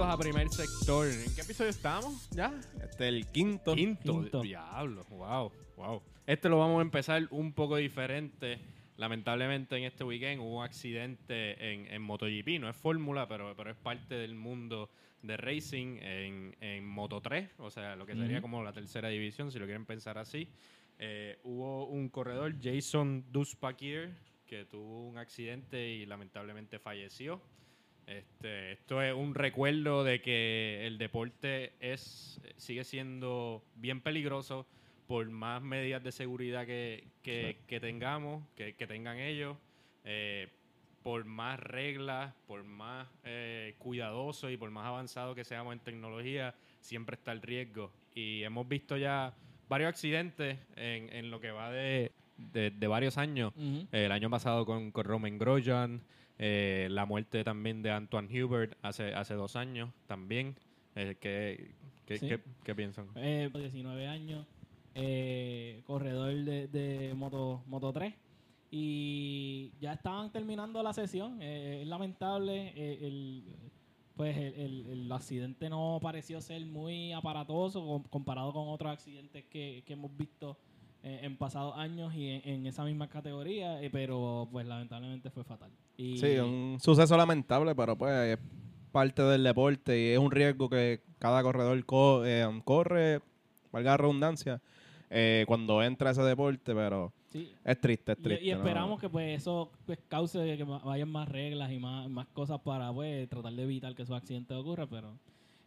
bienvenidos a Primer Sector. ¿En qué episodio estamos? ¿Ya? Este es el quinto. Quinto. Quinto. Diablo, wow, wow. Este lo vamos a empezar un poco diferente. Lamentablemente en este weekend hubo un accidente en, en MotoGP. No es fórmula, pero, pero es parte del mundo de racing en, en Moto 3. O sea, lo que sería como la tercera división, si lo quieren pensar así. Eh, hubo un corredor, Jason Duspakir, que tuvo un accidente y lamentablemente falleció. Este, esto es un recuerdo de que el deporte es sigue siendo bien peligroso por más medidas de seguridad que, que- que tengamos, que, que tengan ellos, eh, por más reglas, por más eh, cuidadosos y por más avanzados que seamos en tecnología, siempre está el riesgo. Y hemos visto ya varios accidentes en, en lo que va de, de- de varios años. El año pasado con, con Roman Grosjean, eh, la muerte también de Antoine Hubert hace, hace dos años también. Eh, ¿qué, qué, Sí. qué- qué piensan? Eh, 19 años, eh, corredor de, de Moto, Moto 3. Y ya estaban terminando la sesión. eh, es lamentable. eh, el, pues el, el- el accidente no pareció ser muy aparatoso com- comparado con otros accidentes que, que hemos visto eh, en pasados años y en, en esa misma categoría. eh, pero pues lamentablemente fue fatal. Y, Sí, un suceso lamentable, pero pues es parte del deporte y es un riesgo que cada corredor co- eh, corre, valga la redundancia, eh, cuando entra a ese deporte, pero sí, es triste, es Y- triste. Y, ¿no? esperamos que pues eso pues, cause que vayan más reglas y más, más cosas para pues tratar de evitar que esos accidentes ocurran, pero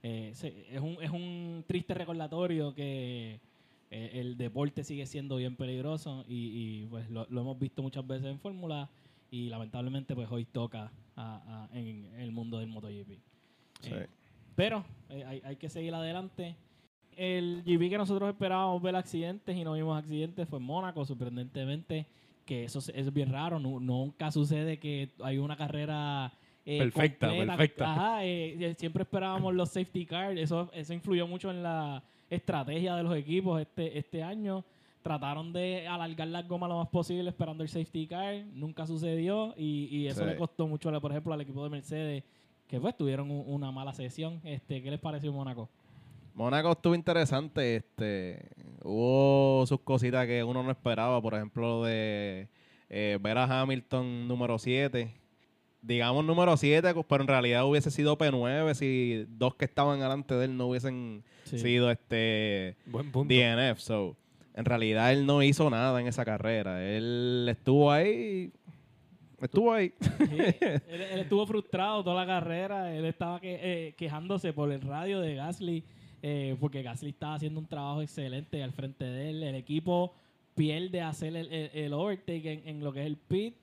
eh, se- es, un, es un triste recordatorio que eh, el deporte sigue siendo bien peligroso y, y, pues lo, lo hemos visto muchas veces en Fórmula y lamentablemente pues hoy toca a- a- en el mundo del MotoGP. Sí. Eh, pero eh, hay, hay que seguir adelante. El GP que nosotros esperábamos ver accidentes y no vimos accidentes fue en Mónaco, sorprendentemente, que eso, es- eso es bien raro. nu- nunca sucede que hay una carrera eh, Perfecta, completa. perfecta. Ajá, eh, eh, siempre esperábamos los safety cars. Eso, eso influyó mucho en la estrategia de los equipos este, este año. Trataron de alargar las gomas lo más posible esperando el safety car. Nunca sucedió y, y eso Sí. le costó mucho, por ejemplo, al equipo de Mercedes que pues tuvieron un- una mala sesión. Este, ¿Qué les pareció Mónaco? Mónaco estuvo interesante, este, hubo sus cositas que uno no esperaba, por ejemplo, lo de eh, ver a Hamilton número 7, digamos número 7, pero en realidad hubiese sido P9 si dos que estaban delante de él no hubiesen Sí. sido este Buen punto. DNF. So, en realidad él no hizo nada en esa carrera. Él estuvo ahí. Estuvo ahí. Sí, él, él estuvo frustrado toda la carrera. Él estaba que- eh, quejándose por el radio de Gasly, eh, porque Gasly estaba haciendo un trabajo excelente al frente de él. El equipo pierde hacer el, el- el overtake en, en lo que es el pit.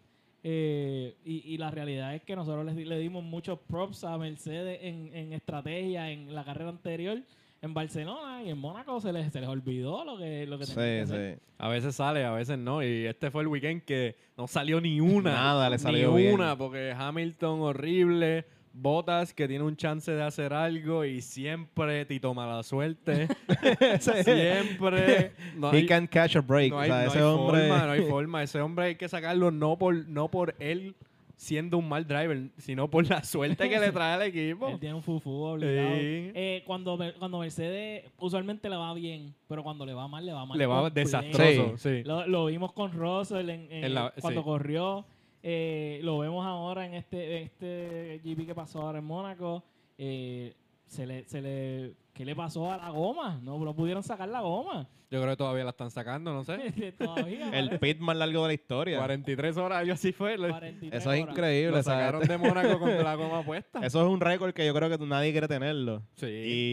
Eh, y, y la realidad es que nosotros le, le dimos muchos props a Mercedes en, en estrategia en la carrera anterior en Barcelona y en Mónaco se les, se les olvidó lo que, lo que Sí, tenían que hacer. sí. A veces sale, a veces no. Y este fue el weekend que no salió ni una. Nada le salió Ni bien. una, porque Hamilton horrible. Botas que tiene un chance de hacer algo y siempre Tito mala suerte. siempre. No He can catch a break. no o hay- sea, no ese hay hombre. forma, no hay forma. Ese hombre hay que sacarlo no por, no por él siendo un mal driver, sino por la suerte que le trae al equipo. Él tiene un fufu obligado. Sí. Eh, cuando, cuando Mercedes usualmente le va bien, pero cuando le va mal, le va mal. Le va desastroso. Sí. Lo, lo vimos con Russell en, en- En la- cuando sí. corrió. Eh, lo vemos ahora en este, este GP que pasó ahora en Mónaco. Eh, se le, se le, ¿Qué le pasó a la goma? No, no pudieron sacar la goma. Yo creo que todavía la están sacando, no sé. Todavía. El pit más largo de la historia. 43 horas, algo así fue. Lo, 43 Eso es horas. increíble. lo sacaron de Mónaco con la goma puesta. Eso es un récord que yo creo que nadie quiere tenerlo. Sí.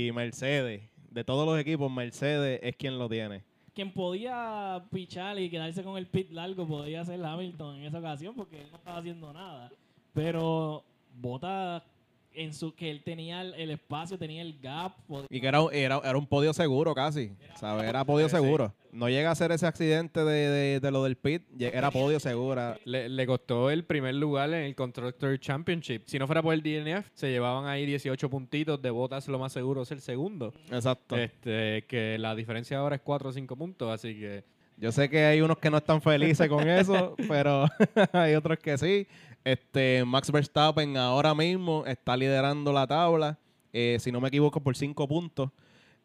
Y Mercedes, de todos los equipos, Mercedes es quien lo tiene. Quien podía pichar y quedarse con el pit largo podía ser Hamilton en esa ocasión porque él no estaba haciendo nada. Pero Bota en su que él tenía el, el espacio, tenía el gap. Y que era, un- era, era un podio seguro casi. ¿sabes? Era podio seguro. No llega a ser ese accidente de, de- de lo del pit. Era podio seguro. Le, le costó el primer lugar en el Constructor Championship. Si no fuera por el DNF, se llevaban ahí 18 puntitos. De botas, lo más seguro es el segundo. Exacto. Este, que la diferencia ahora es 4 o 5 puntos. Así que Yo sé que hay unos que no están felices con eso, pero hay otros que sí. Este Max Verstappen ahora mismo está liderando la tabla eh, si no me equivoco, por 5 puntos.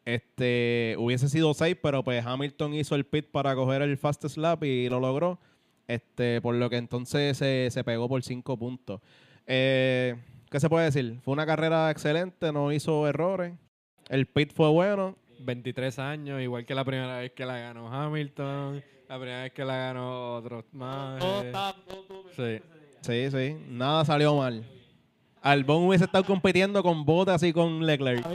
Este, hubiese sido 6, pero pues Hamilton hizo el pit para coger el fastest lap y lo logró. Este, por lo que entonces se, se pegó por 5 puntos. Eh, ¿Qué se puede decir? Fue una carrera excelente, no hizo errores. El pit fue bueno. 23 años, igual que la primera vez que la ganó Hamilton, la primera vez que la ganó otro más. Sí. Sí, sí, nada salió mal. Albon hubiese estado compitiendo con Bottas y con Leclerc.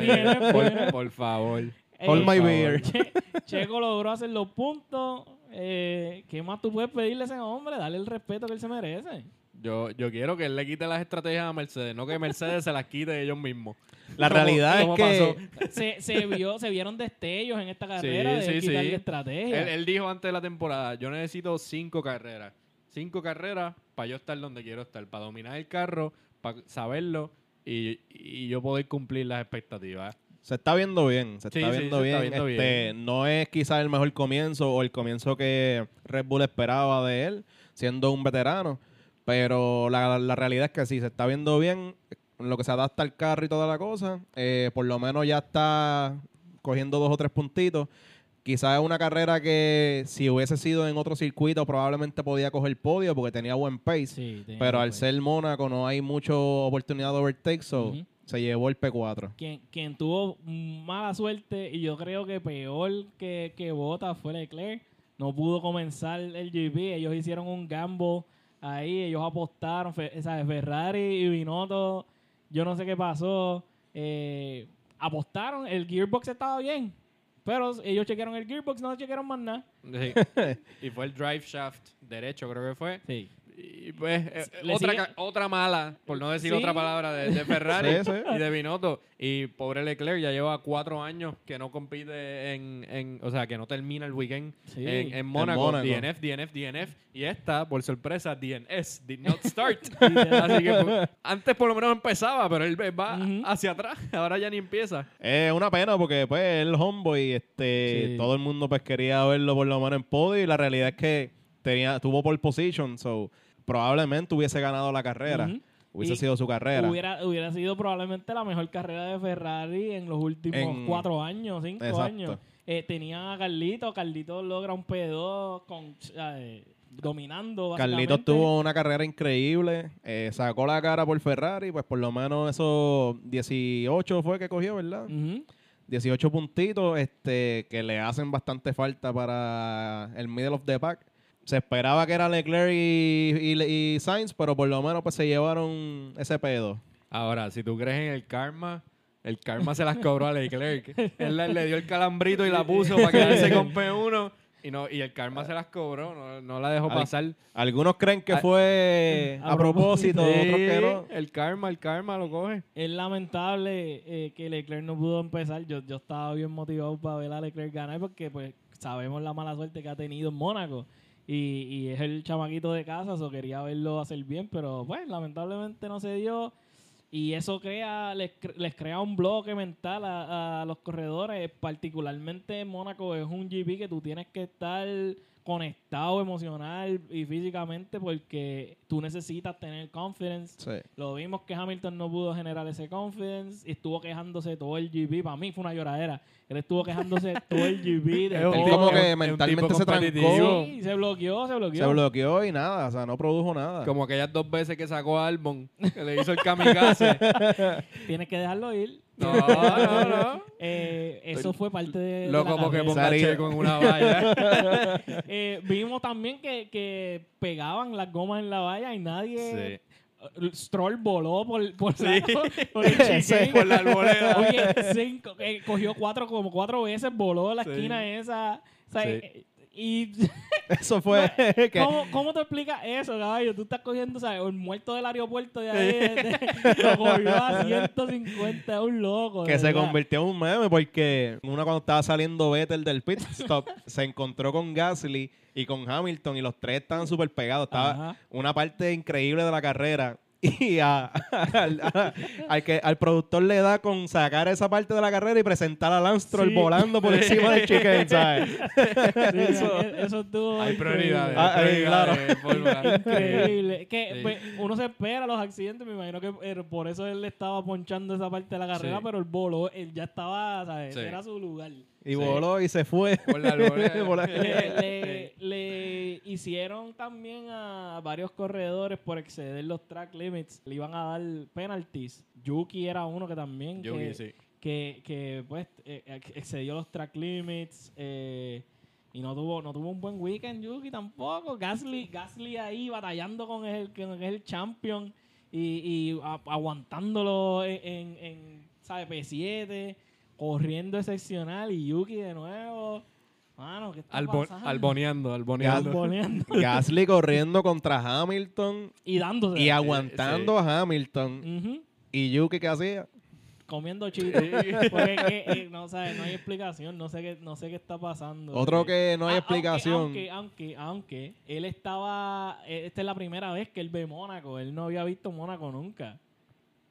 Viene, por, favor. Hold my Eh, beer. Che- Checo logró hacer los puntos. Eh, ¿Qué más tú puedes pedirle a ese hombre? Darle el respeto que él se merece. Yo, yo quiero que él le quite las estrategias a Mercedes, no que Mercedes se las quite ellos mismos. La realidad es como que pasó. Se, se, vio, se vieron destellos en esta carrera de sí, sí. quitarle estrategia. Él, él dijo antes de la temporada, yo necesito cinco carreras. Cinco carreras para yo estar donde quiero estar, para dominar el carro, para saberlo y, y yo poder cumplir las expectativas. se está viendo bien. Se Sí, está sí, viendo se bien. está viendo Este, No es quizás el mejor comienzo o el comienzo que Red Bull esperaba de él, siendo un veterano. Pero la, la realidad es que sí, se está viendo bien. en Lo que se adapta al carro y toda la cosa. eh, por lo menos ya está cogiendo dos o tres puntitos. Quizás es una carrera que si hubiese sido en otro circuito probablemente podía coger podio porque tenía buen pace. Sí, pero al ser Mónaco no hay mucha oportunidad de overtake, so se llevó el P4. Quien, quien tuvo mala suerte y yo creo que peor que, que Bottas fue Leclerc. No pudo comenzar el GP. Ellos hicieron un gamble ahí. Ellos apostaron. ¿sabes? Ferrari y Binotto. Yo no sé qué pasó. eh, apostaron. El gearbox estaba bien. Pero ellos chequearon el gearbox, no chequearon más nada. Sí. y fue el drive shaft derecho, creo que fue. Sí. Y pues, eh, otra, sigue- otra mala, por no decir Sí. otra palabra, de, de Ferrari Sí, sí. y de Binotto. Y pobre Leclerc ya lleva cuatro años que no compite en, en o sea, que no termina el weekend Sí. en, en Mónaco. DNF, DNF, DNF. Y esta, por sorpresa, DNS, did not start. Así que pues, antes por lo menos empezaba, pero él va hacia atrás. Ahora ya ni empieza. Es una pena porque pues el homeboy, este, Sí. todo el mundo pues quería verlo por lo menos en podio y la realidad es que tenía, tuvo pole position, so probablemente hubiese ganado la carrera. Hubiese Y sido su carrera. Hubiera, hubiera sido probablemente la mejor carrera de Ferrari en los últimos En- cuatro años, cinco Exacto. años. Eh, tenían a Carlito, Carlito logra un P2 con, eh, dominando. Carlitos tuvo una carrera increíble, eh, sacó la cara por Ferrari, pues por lo menos esos 18 fue que cogió, ¿verdad? Ujú. 18 puntitos este, que le hacen bastante falta para el middle of the pack. Se esperaba que era Leclerc y, y, y Sainz, pero por lo menos pues se llevaron ese pedo. Ahora, si tú crees en el karma, el karma se las cobró a Leclerc. Él le, le dio el calambrito y la puso para quedarse con P1 y no y el karma se las cobró, no, no la dejó Al- pasar. Algunos creen que fue a a propósito, Sí, otros que no. El karma, el karma lo coge. Es lamentable eh, que Leclerc no pudo empezar. Yo, yo estaba bien motivado para ver a Leclerc ganar porque pues sabemos la mala suerte que ha tenido en Mónaco. Y, y es el chamaquito de casa, o quería verlo hacer bien, pero pues lamentablemente no se dio. Y eso crea, les, les crea un bloque mental a, a los corredores. Particularmente en Mónaco es un GP que tú tienes que estar conectado emocional y físicamente porque tú necesitas tener confidence. Sí. Lo vimos que Hamilton no pudo generar ese confidence y estuvo quejándose todo el GP. Para mí fue una lloradera. Él estuvo quejándose todo el GP. de todo. como que mentalmente se trancó, Sí, se bloqueó, se bloqueó. se bloqueó y nada, o sea, no produjo nada. Como aquellas dos veces que sacó a Albon, que le hizo el kamikaze. Tienes que dejarlo ir. No, no, no. Eh, eso fue parte de. de Loco la como que carrera. ponga en una valla. Eh, vimos también que, que pegaban las gomas en la valla y nadie. Stroll voló por, por, la- por el chicane. Por la arboleda. Oye, cinco, eh, cogió cuatro, como cuatro veces, voló la Sí. esquina esa. O sea, Sí. eh, y Eso fue que ¿Cómo, ¿Cómo te explicas eso, caballo? Tú estás cogiendo, ¿sabes? Un muerto del aeropuerto de ahí. de- lo cogió a 150, un loco. que se verdad. convirtió en un meme porque una cuando estaba saliendo Vettel del pit stop se encontró con Gasly y con Hamilton y los tres estaban súper pegados. Estaba Ajá. una parte increíble de la carrera y a- al, a- al que, al productor le da con sacar esa parte de la carrera y presentar a Lance Sí. volando por encima del chicken, ¿sabes? Sí, eso, eso estuvo Hay increíble. prioridades. Ah, hay prioridades, Fórmula. Increíble. Que Sí. pues, uno se espera los accidentes, me imagino que eh, por eso él le estaba ponchando esa parte de la carrera, Sí. pero el bolo, él ya estaba, ¿sabes? Sí. Era su lugar. Y voló y se fue. Por la Le, le- le hicieron también a varios corredores por exceder los track limits. Le iban a dar penalties. Yuki era uno que también Yuki, que, sí. que, que, pues eh, ex- excedió los track limits. eh, y no tuvo, no tuvo un buen weekend Yuki tampoco. Gasly, Gasly ahí batallando con el, con el champion y, y a- aguantándolo en, en, en, ¿sabe? P7, corriendo excepcional y Yuki de nuevo. Mano, ¿qué está Albo- pasando? alboneando, alboneando. Alboneando. Gasly corriendo contra Hamilton y dándose. y aguantando a Hamilton. ¿Y Yuki qué hacía? Comiendo chitos. Porque eh, no, ¿sabes? no hay explicación. No sé qué, no sé qué está pasando. Otro Eh, que no hay Ah, explicación. Aunque, aunque, aunque, aunque él estaba. eh, Esta es la primera vez que él ve Mónaco. Él no había visto Mónaco nunca.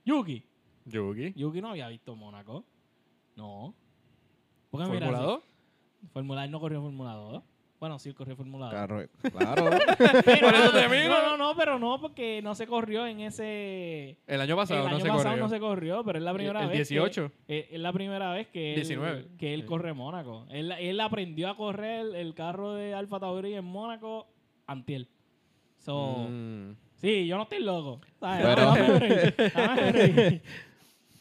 Yuki. Yuki. Yuki no había visto Mónaco. No. Porque ¿Fórmula mira, 2? sí, Fórmula él no corrió Fórmula 2. Bueno, sí, corrió Fórmula 2. Claro, claro. Pero, Por eso te no, miro. no, no, pero no, porque no se corrió en ese. El año pasado el no año se pasado corrió. no se corrió, pero es la primera el vez. que- 18. eh, es la primera vez que él, 19. que él Sí. corre Mónaco. Él, él aprendió a correr el carro de Alfa Tauri en Mónaco antiel. So, Mm. Sí, yo no estoy loco. ¿sabes? Pero- Dame break, dame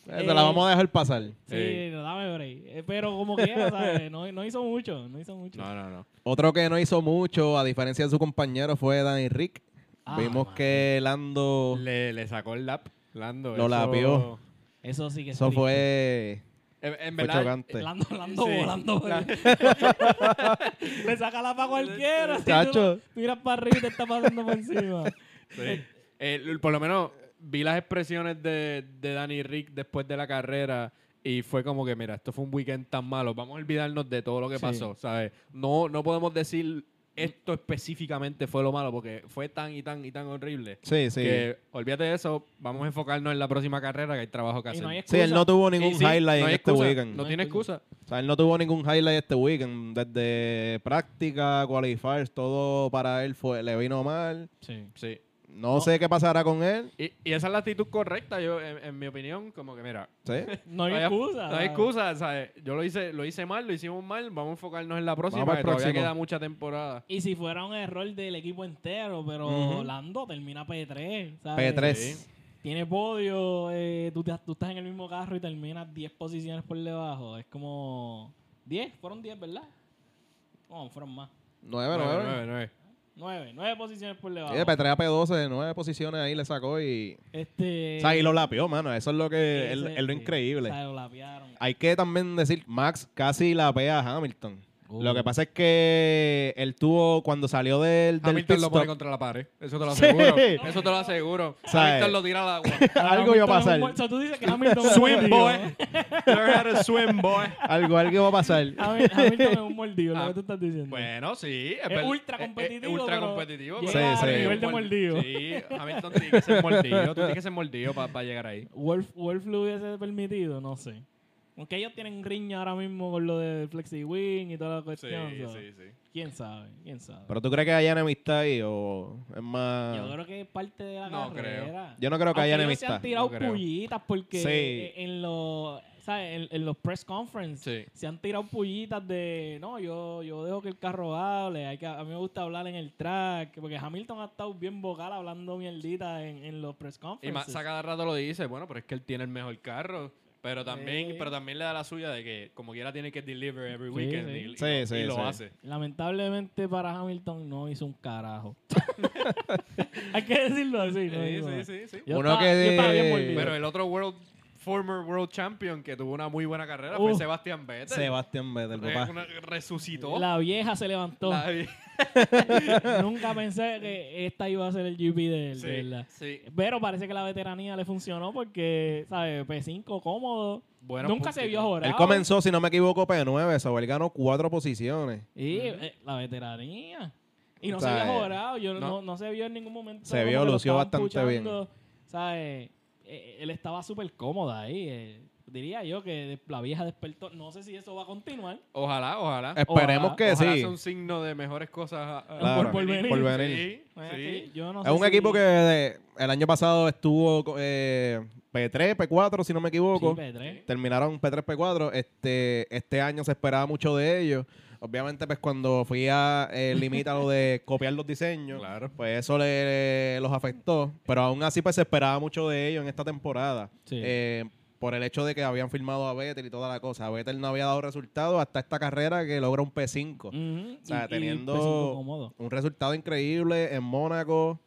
Te la vamos a dejar pasar. Sí, Ey. dame break. Eh, Pero como quiera, ¿sabes? No, no hizo mucho, no hizo mucho. No, no, no. Otro que no hizo mucho, a diferencia de su compañero, fue Danny Rick. Ah, Vimos man. que Lando Le, le sacó el lap, Lando. Lo eso- lapió. Eso sí que es eso triste. fue, En, en fue verdad, chocante. Lando, Lando Sí. volando. La- Le saca la pa' cualquiera. si Chacho. tú Miras para arriba y te está pasando por encima. Sí. Eh, por lo menos vi las expresiones de, de Danny Rick después de la carrera y fue como que, mira, esto fue un weekend tan malo, vamos a olvidarnos de todo lo que Sí. pasó, ¿sabes? No, no podemos decir esto específicamente fue lo malo porque fue tan y tan y tan horrible. Sí, sí. Que olvídate de eso, vamos a enfocarnos en la próxima carrera que hay trabajo que hacer. no Sí, excusa. él no tuvo ningún Sí, highlight no en este excusa, weekend. No No tiene hay excusa. O sea, él no tuvo ningún highlight este weekend. Desde práctica, qualifiers, todo para él fue, le vino mal. Sí. Sí. No, No. sé qué pasará con él. Y, y esa es la actitud correcta, yo, en, en mi opinión, como que mira, Sí. No hay excusa. No hay excusa, ¿sabes? Yo lo hice, lo hice mal, lo hicimos mal, vamos a enfocarnos en la próxima, que todavía queda mucha temporada. Y si fuera un error del equipo entero, pero Ujú. Lando termina P3. ¿sabes? P3. Sí. Tiene podio, eh, tú, te- tú estás en el mismo carro y terminas 10 posiciones por debajo. Es como 10, fueron 10, ¿verdad? No, fueron más. 9, Nueve, 9. Nueve, nueve. 9, 9 posiciones por debajo. Sí, P3 a P12, 9 posiciones ahí le sacó y... Este, O sea, y lo lapió, mano. Eso es lo que es, lo increíble. o sea, lo lapearon. Hay que también decir, Max casi lapea a Hamilton. Uh. Lo que pasa es que él tuvo, cuando salió del, del Hamilton pit lo pone stop, contra la pared, eso te lo Sí. aseguro. Eso te lo aseguro. ¿Sabes? Hamilton lo tira al agua. algo iba a pasar. O sea, tú dices que Hamilton es un Swim mordido. boy. Learn how to swim, boy. algo, algo iba a pasar. Hamil- Hamilton es un mordido, lo Ah, que tú estás diciendo. Bueno, sí. Es ultra es- es- competitivo, Es, ultra pero competitivo. llega pero- al sí, nivel de mordido. Sí, Hamilton tiene que ser mordido. Tú tienes que ser mordido para llegar ahí. Wolf, Wolf lo hubiese permitido, no sé. Aunque ellos tienen riña ahora mismo con lo de Flexi Wing y toda la Sí, cuestión. so, sí, sí. ¿Quién sabe? ¿Quién sabe? Pero tú crees que hay enemistad ahí o es más... Yo creo que es parte de la No carrera. Yo no creo que Aunque haya ellos se enemistad. han tirado No creo. pullitas porque Sí. en los ¿sabes? En, en los press conference Sí. se han tirado pullitas de no, yo, yo dejo que el carro hable, hay que, a mí me gusta hablar en el track, porque Hamilton ha estado bien vocal hablando mierdita en, en los press Y conferences. Massa cada rato lo dice, bueno, pero es que él tiene el mejor carro. Pero también, Sí. pero también le da la suya de que como quiera tiene que deliver every Sí, weekend sí. y, y Sí, lo, sí, y lo sí. hace. Lamentablemente para Hamilton no hizo un carajo. Hay que decirlo así. ¿no? Sí, Digo, sí, sí, sí. Yo Uno estaba- que de-. Pero el otro world former world champion que tuvo una muy buena carrera Uh. fue Sebastián Vettel. Sebastián Vettel, Re- papá. una- resucitó. La vieja se levantó. La- Nunca pensé que esta iba a ser el GP de él, de verdad. sí. Pero parece que la veteranía le funcionó porque, ¿sabes? P5 cómodo. Buenos Nunca se vio jorado. Él comenzó, si no me equivoco, P9, so él ganó cuatro posiciones. Y eh, la veteranía. Y no O se vio jorado. Yo no. no. No, se vio en ningún momento. Se como vio, que lo lució estaban bastante bien. puchando. ¿sabes? Eh, él estaba súper cómodo ahí. eh. diría yo que la vieja despertó. No sé si eso va a continuar. Ojalá, ojalá. Esperemos Ojalá- que Ojalá sí. sea un signo de mejores cosas a- a- Claro, por, por venir. por venir. Sí, sí. sí, yo no Es sé un si- equipo que de- el año pasado estuvo eh, P3, P4, si no me equivoco. Sí, P3. Terminaron P3, P4. Este, este año se esperaba mucho de ellos. Obviamente, pues cuando fui a eh, limita lo de copiar los diseños, Claro. pues eso le, los afectó. Pero aún así, pues se esperaba mucho de ellos en esta temporada. Sí. Eh, por el hecho de que habían firmado a Vettel y toda la cosa. Vettel no había dado resultados hasta esta carrera que logra un P5. Ujú, O sea, y- teniendo- P5 cómodo. Un resultado increíble en Mónaco,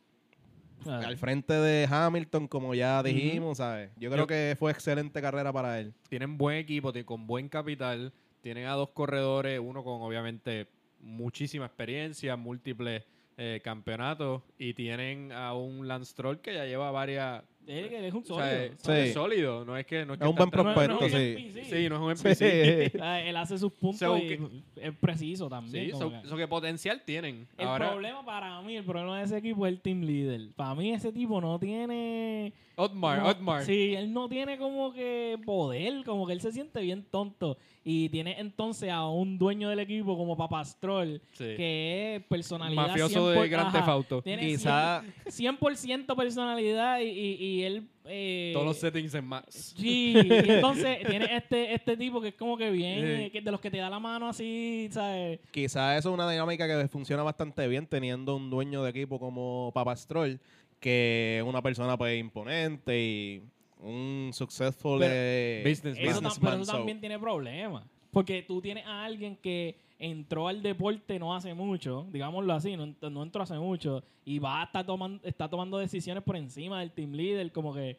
al frente de Hamilton, como ya dijimos, ¿sabes? Yo creo Yo- que fue excelente carrera para él. Tienen buen equipo, con buen capital. Tienen a dos corredores, uno con obviamente muchísima experiencia, múltiples eh, campeonatos. Y tienen a un Lance Stroll que ya lleva varias. Es un o sea, sólido. es- Sí. sólido. No es que. No es, que Es un buen No, no, prospecto, no, sí. Sí, no es un. NPC. Él hace sus puntos So y que- es preciso también. Sí, como so, que- so que potencial tienen. El Ahora, problema para mí, el problema de ese equipo es el team leader. Para mí ese tipo no tiene... Otmar, no- Otmar. Sí, él no tiene como que poder, como que él se siente bien tonto. Y tiene entonces a un dueño del equipo como Papastrol, Sí. que es personalidad Mafioso 100%, de Grand ajá, Theft Auto. Tiene Quizá 100% personalidad y, y- y él... eh, Todos los settings en más. Sí, y entonces tiene este, este tipo que es como que bien, Sí. que de los que te da la mano así, ¿sabes? quizás eso es una dinámica que funciona bastante bien teniendo un dueño de equipo como Papastrol, que es una persona pues imponente y un successful Pero- eh, Business- Eso, businessman, pero eso so- también tiene problemas. Porque tú tienes a alguien que entró al deporte no hace mucho, digámoslo así, no, no entró hace mucho, y va a estar tomando, está tomando decisiones por encima del team leader, como que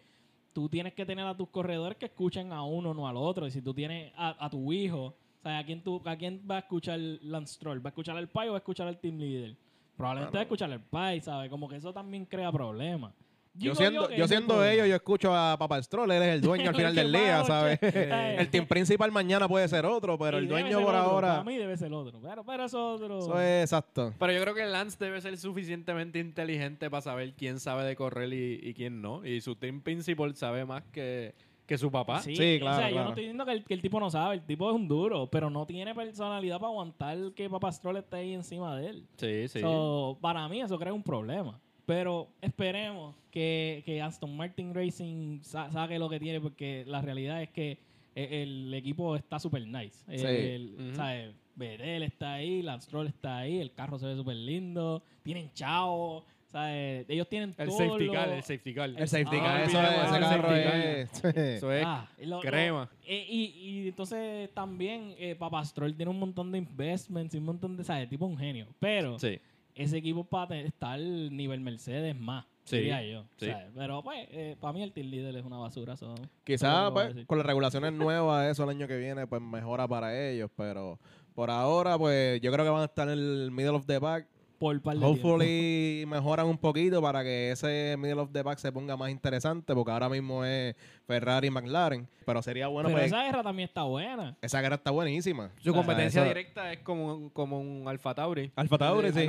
tú tienes que tener a tus corredores que escuchen a uno, no al otro. Y si tú tienes a, a tu hijo, o sea, ¿a quién, tú, ¿a quién va a escuchar Lance Stroll? ¿Va a escuchar al pai o va a escuchar al team leader? Probablemente va a escuchar al pai, ¿sabes? Como que eso también crea problemas. Yo siendo, yo siendo ellos, yo escucho a Papa Stroll, él es el dueño al final del día, ¿sabes? el team principal mañana puede ser otro, pero Y el dueño por otro, ahora... Para mí debe ser otro. Pero, pero eso es otro. Eso es exacto. Pero yo creo que Lance debe ser suficientemente inteligente para saber quién sabe de correr y, y quién no. Y su team principal sabe más que, que su papá. Sí, Sí, O claro, sea, yo claro. no estoy diciendo que el, que el tipo no sabe. El tipo es un duro, pero no tiene personalidad para aguantar que Papastrol esté ahí encima de él. Sí, sí. So, para mí eso crea un problema. Pero esperemos que, que Aston Martin Racing sa- saque lo que tiene, porque la realidad es que e- el, equipo está super nice. El- Sí. el-. ¿sabes? Vettel está ahí, Lance Stroll está ahí, el carro se ve súper lindo, tienen chao, ¿sabes? Ellos tienen el todo safety lo- car, el safety car. El safety Ah, car, eso es- ese el carro safety es... Eso es Ah, lo- lo- crema. eh, y, y entonces también eh, Papastrol tiene un montón de investments y un montón de, ¿sabes? Tipo un genio. Pero Sí. Ese equipo para estar nivel Mercedes más, Sí, diría yo. sí. ¿sabes? Pero pues, eh, para mí el team leader es una basura. so, Quizás pues, con las regulaciones nuevas, eso el año que viene, pues mejora para ellos, pero por ahora, pues yo creo que van a estar en el middle of the pack. Por un par de tiempo. Hopefully mejoran un poquito para que ese middle of the pack se ponga más interesante, porque ahora mismo es Ferrari y McLaren, pero sería bueno, Pero pues, esa guerra también está buena. esa guerra está buenísima. Su O sea, competencia directa es como, un- como un Alfa Tauri. Alfa Tauri, sí.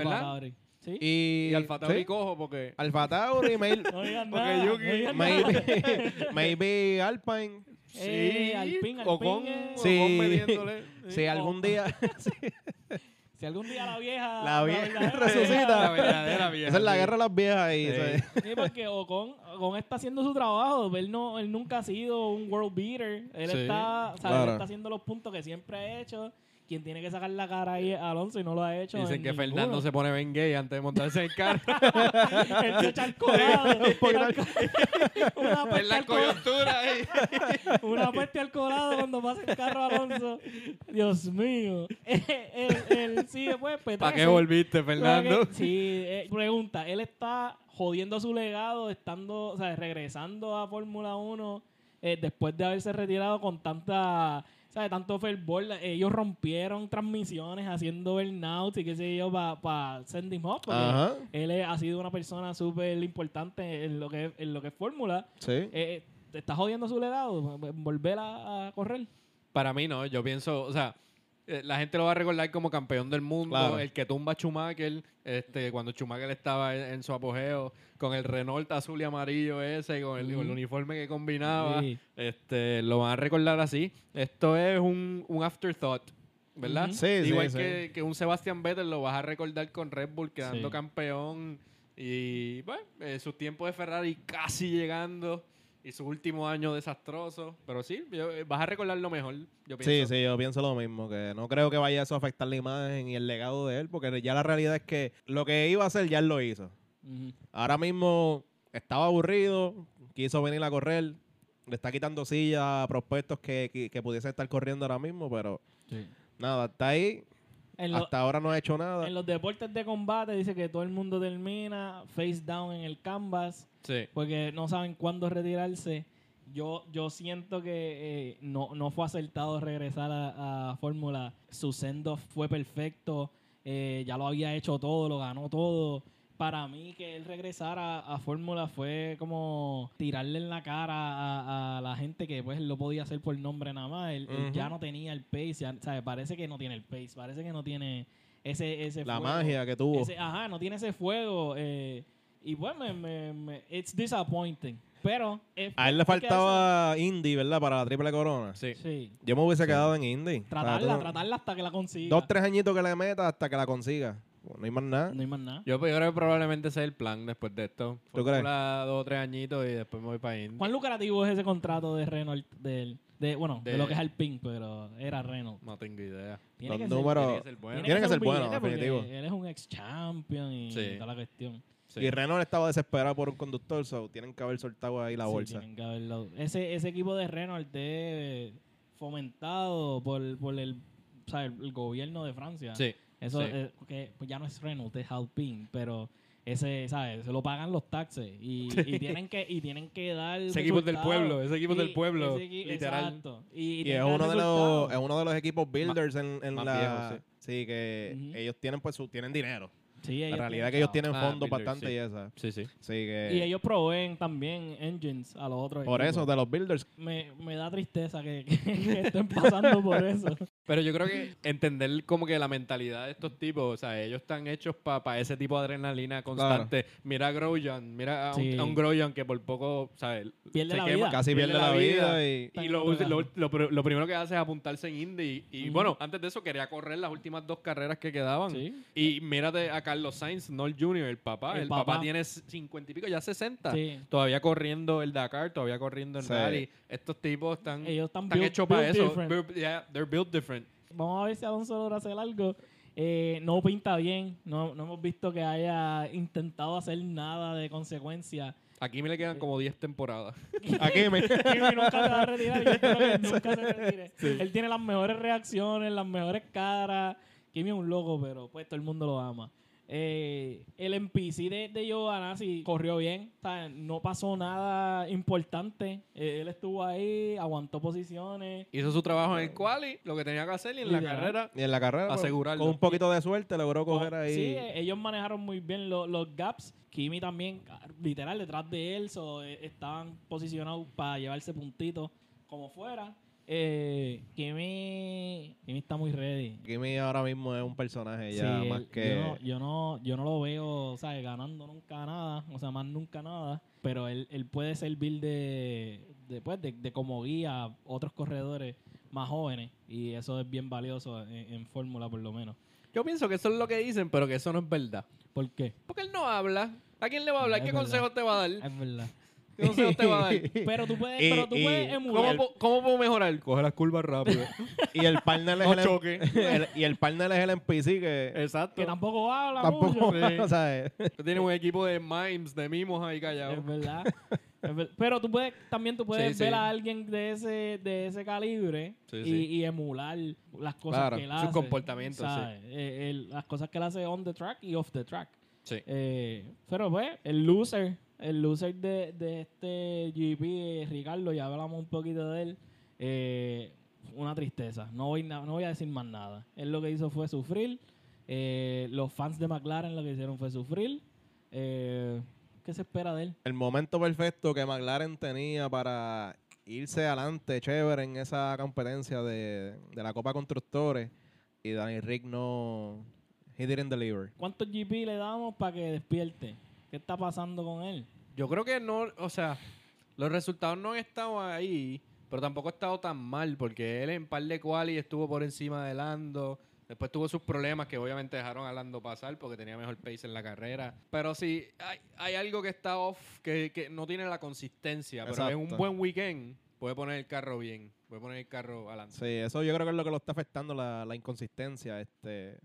¿Sí? Y, Y Alfa Tauri sí, cojo porque... Alfa Tauri, may- no digan Porque nada. Yuki- no digan nada. maybe, maybe Alpine. Eh, Alpine, Ocon, Alpine, Sí. Ocon metiéndole. Si algún día... Si algún día la vieja... La vieja verdadera resucita. La verdadera vieja. Esa es la guerra de las viejas y Sí. ¿sabes? Sí, porque Ocon, Ocon está haciendo su trabajo. Él, no, él nunca ha sido un world beater. Él, Sí, está, ¿sabes? claro. él está haciendo los puntos que siempre ha hecho. Quien tiene que sacar la cara ahí es Alonso y no lo ha hecho. Dicen en que ninguno. Fernando se pone Ben gay antes de montarse en el carro. él se echa el colado. una en la al colado. coyuntura ahí. Una peste al colado cuando pasa el carro Alonso. Dios mío. él, él sigue pues ¿Para qué P13. volviste, Fernando? Sí, eh, pregunta, él está jodiendo su legado, estando, o sea, regresando a Fórmula 1 eh, después de haberse retirado con tanta, ¿sabes? Tanto fervor. Ellos rompieron transmisiones haciendo burnouts y qué sé yo para send him up. porque Ajá. Él ha sido una persona súper importante en lo que, en lo que es Fórmula. Sí. Eh, ¿Te está jodiendo su legado? ¿Volver a, a correr? Para mí no, yo pienso, o sea, eh, la gente lo va a recordar como campeón del mundo, Claro. el que tumba a Schumacher, este, cuando Schumacher estaba en, en su apogeo, con el Renault azul y amarillo ese, con el, con el Ujú. uniforme que combinaba. Sí. Este, lo van a recordar así. Esto es un, un afterthought, ¿verdad? Sí, sí, Igual sí. Que, que un Sebastian Vettel lo vas a recordar con Red Bull quedando Sí. campeón y bueno, eh, sus tiempos de Ferrari casi llegando y sus últimos años desastrosos. Pero sí, yo- eh, vas a recordar lo mejor, yo Sí, pienso. sí, yo pienso lo mismo, que no creo que vaya eso a afectar la imagen y el legado de él, porque ya la realidad es que lo que iba a hacer ya él lo hizo. Ahora mismo estaba aburrido, quiso venir a correr, le está quitando sillas a prospectos que, que, que pudiesen estar corriendo ahora mismo, pero nada, está ahí, En, lo- hasta ahora no ha hecho nada. en los deportes de combate dice que todo el mundo termina face down en el canvas Sí. porque no saben cuándo retirarse. Yo, yo siento que eh, no, no fue acertado regresar a, a Fórmula. Su send fue perfecto. eh, ya lo había hecho todo, lo ganó todo. Para mí que él regresara a, Fórmula fue como tirarle en la cara a, a la gente que pues él lo podía hacer por nombre nada más. Él, ya no tenía el pace. ya, ¿sabe? Parece que no tiene el pace. Parece que no tiene ese, ese la fuego. magia que tuvo. Ese- ajá, no tiene ese fuego. eh, y pues, me, me, me- it's disappointing. Pero. eh, A él le faltaba Indy, ¿verdad? Para la triple corona. Sí. Yo me hubiese Sí. quedado en Indy. Tratarla, tratarla hasta que la consiga. Dos, tres añitos que le meta hasta que la consiga. No hay más nada. No hay más nada. Yo, yo creo que probablemente es el plan después de esto. ¿Tú crees? Dos o tres añitos y después me voy para Indy. ¿Cuán lucrativo es ese contrato de Renault? Del, de, bueno, de, De- lo que es Alpine, pero era Renault. No tengo idea. Tiene Los que números- Tiene que ser bueno. Tiene que ser bueno, definitivo. Él es un ex champion y Sí. toda la cuestión. Sí. Y Renault estaba desesperado por un conductor, so tienen que haber soltado ahí la Sí, bolsa. tienen que haberlo- Ese, ese equipo de Renault es fomentado por, por el, o sea, el, el gobierno de Francia. Sí. Eso Sí. eh, porque, pues ya no es Renault, es Alpine, pero ese, ¿sabes? Se lo pagan los taxes y, y tienen que y tienen que dar Ese equipo es del pueblo, ese equipo del pueblo, equi- literal. Exacto. Y, y Y tienen es que uno, de los, es uno de los equipos builders en, en la... viejos, sí. que ellos tienen pues su, tienen dinero. Sí, La realidad es que ellos tienen Ah, fondos builders, bastante sí. y esa. Sí, sí. Sí que... Y ellos proveen también engines a los otros por eso, de los builders, me, me da tristeza que, que- que estén pasando por eso. Pero yo creo que entender como que la mentalidad de estos tipos, o sea, ellos están hechos para ese tipo de adrenalina constante. Mira a Grosjean, mira a un, Sí. a un Grosjean que por poco, ¿sabes? Pierde se la quema, vida. casi pierde la vida y... Y lo, lo, lo, pr- lo primero que hace es apuntarse en Indy. Y, bueno, antes de eso quería correr las últimas dos carreras que quedaban. Sí. Y mírate a Carlos Sainz, no el Junior, el papá. El El, papá. papá. tiene 50 y pico, ya 60. Sí. Todavía corriendo el Dakar, todavía corriendo en Sí. rally. Estos tipos están, Ellos están están built- hechos para built eso. different. Yeah, they're built different. Vamos a ver si Alonso logra hacer algo. Eh, no pinta bien. No, no hemos visto que haya intentado hacer nada de consecuencia. Aquí me le quedan como 10 temporadas. Aquí me... Kimi nunca se va a retirar. Yo espero que nunca se retire. Él tiene las mejores reacciones, las mejores caras. Kimi es un loco, pero pues todo el mundo lo ama. Eh, el NPC de, de Giovanazzi corrió bien. O sea, no pasó nada importante. Eh, él estuvo ahí, aguantó posiciones. Hizo su trabajo en el quali, lo que tenía que hacer, y en la carrera. Y en la carrera, pues, Asegurarlo. con un poquito de suerte, logró coger ahí... Sí, eh, ellos manejaron muy bien lo- los gaps. Kimi también, ah, literal, detrás de él, so, eh, estaban posicionados para llevarse puntitos como fuera. Eh, Kimi, Kimi está muy ready. Kimi ahora mismo es un personaje Sí, ya más que... yo, no, yo, no, yo no lo veo ¿sabes? ganando nunca nada, o sea, más nunca nada, pero él, él puede servir de, de, pues, de, de como guía a otros corredores más jóvenes y eso es bien valioso en, en Fórmula por lo menos. Yo pienso que eso es lo que dicen, pero que eso no es verdad. ¿Por qué? Porque él no habla. ¿A quién le va a hablar? Es ¿Qué verdad. consejos te va a dar? Es verdad. ¿Qué consejos te va a dar? Pero tú puedes, Y- pero tú y- puedes ¿Cómo, emular. po- ¿Cómo puedo mejorar? Coge las curvas rápido. Y el partner es No el, choque. el- y el partner es el NPC que Exacto. que tampoco habla tampoco, mucho. Sí. eh, Tú tienes un equipo de mimes, de mimos ahí Es callados. verdad. Es ver- Pero tú puedes, también tú puedes Sí, ver sí. a alguien de ese, de ese calibre Sí, y, sí. y emular las cosas Claro, que él sus hace. comportamientos, sí. ¿sabes? Eh, el- las cosas que él hace on the track y off the track. Sí. Eh, pero pues, el loser, el loser de, de este GP, eh, Ricardo, ya hablamos un poquito de él. eh, una tristeza. No voy, no voy a decir más nada. Él lo que hizo fue sufrir. Eh, los fans de McLaren lo que hicieron fue sufrir. Eh, ¿Qué se espera de él? el momento perfecto que McLaren tenía para irse adelante chévere en esa competencia de, de la Copa Constructores y Danny Rick no. He didn't deliver. ¿Cuántos GP le damos para que despierte? ¿Qué está pasando con él? Yo creo que no, o sea, los resultados no han estado ahí, pero tampoco ha estado tan mal, porque él en par de quali estuvo por encima de Lando. Después tuvo sus problemas que obviamente dejaron a Lando pasar porque tenía mejor pace en la carrera. Pero sí, hay, hay algo que está off, que, que no tiene la consistencia. Pero en un buen weekend puede poner el carro bien, puede poner el carro adelante. Sí, eso yo creo que es lo que lo está afectando, la, la inconsistencia. Este,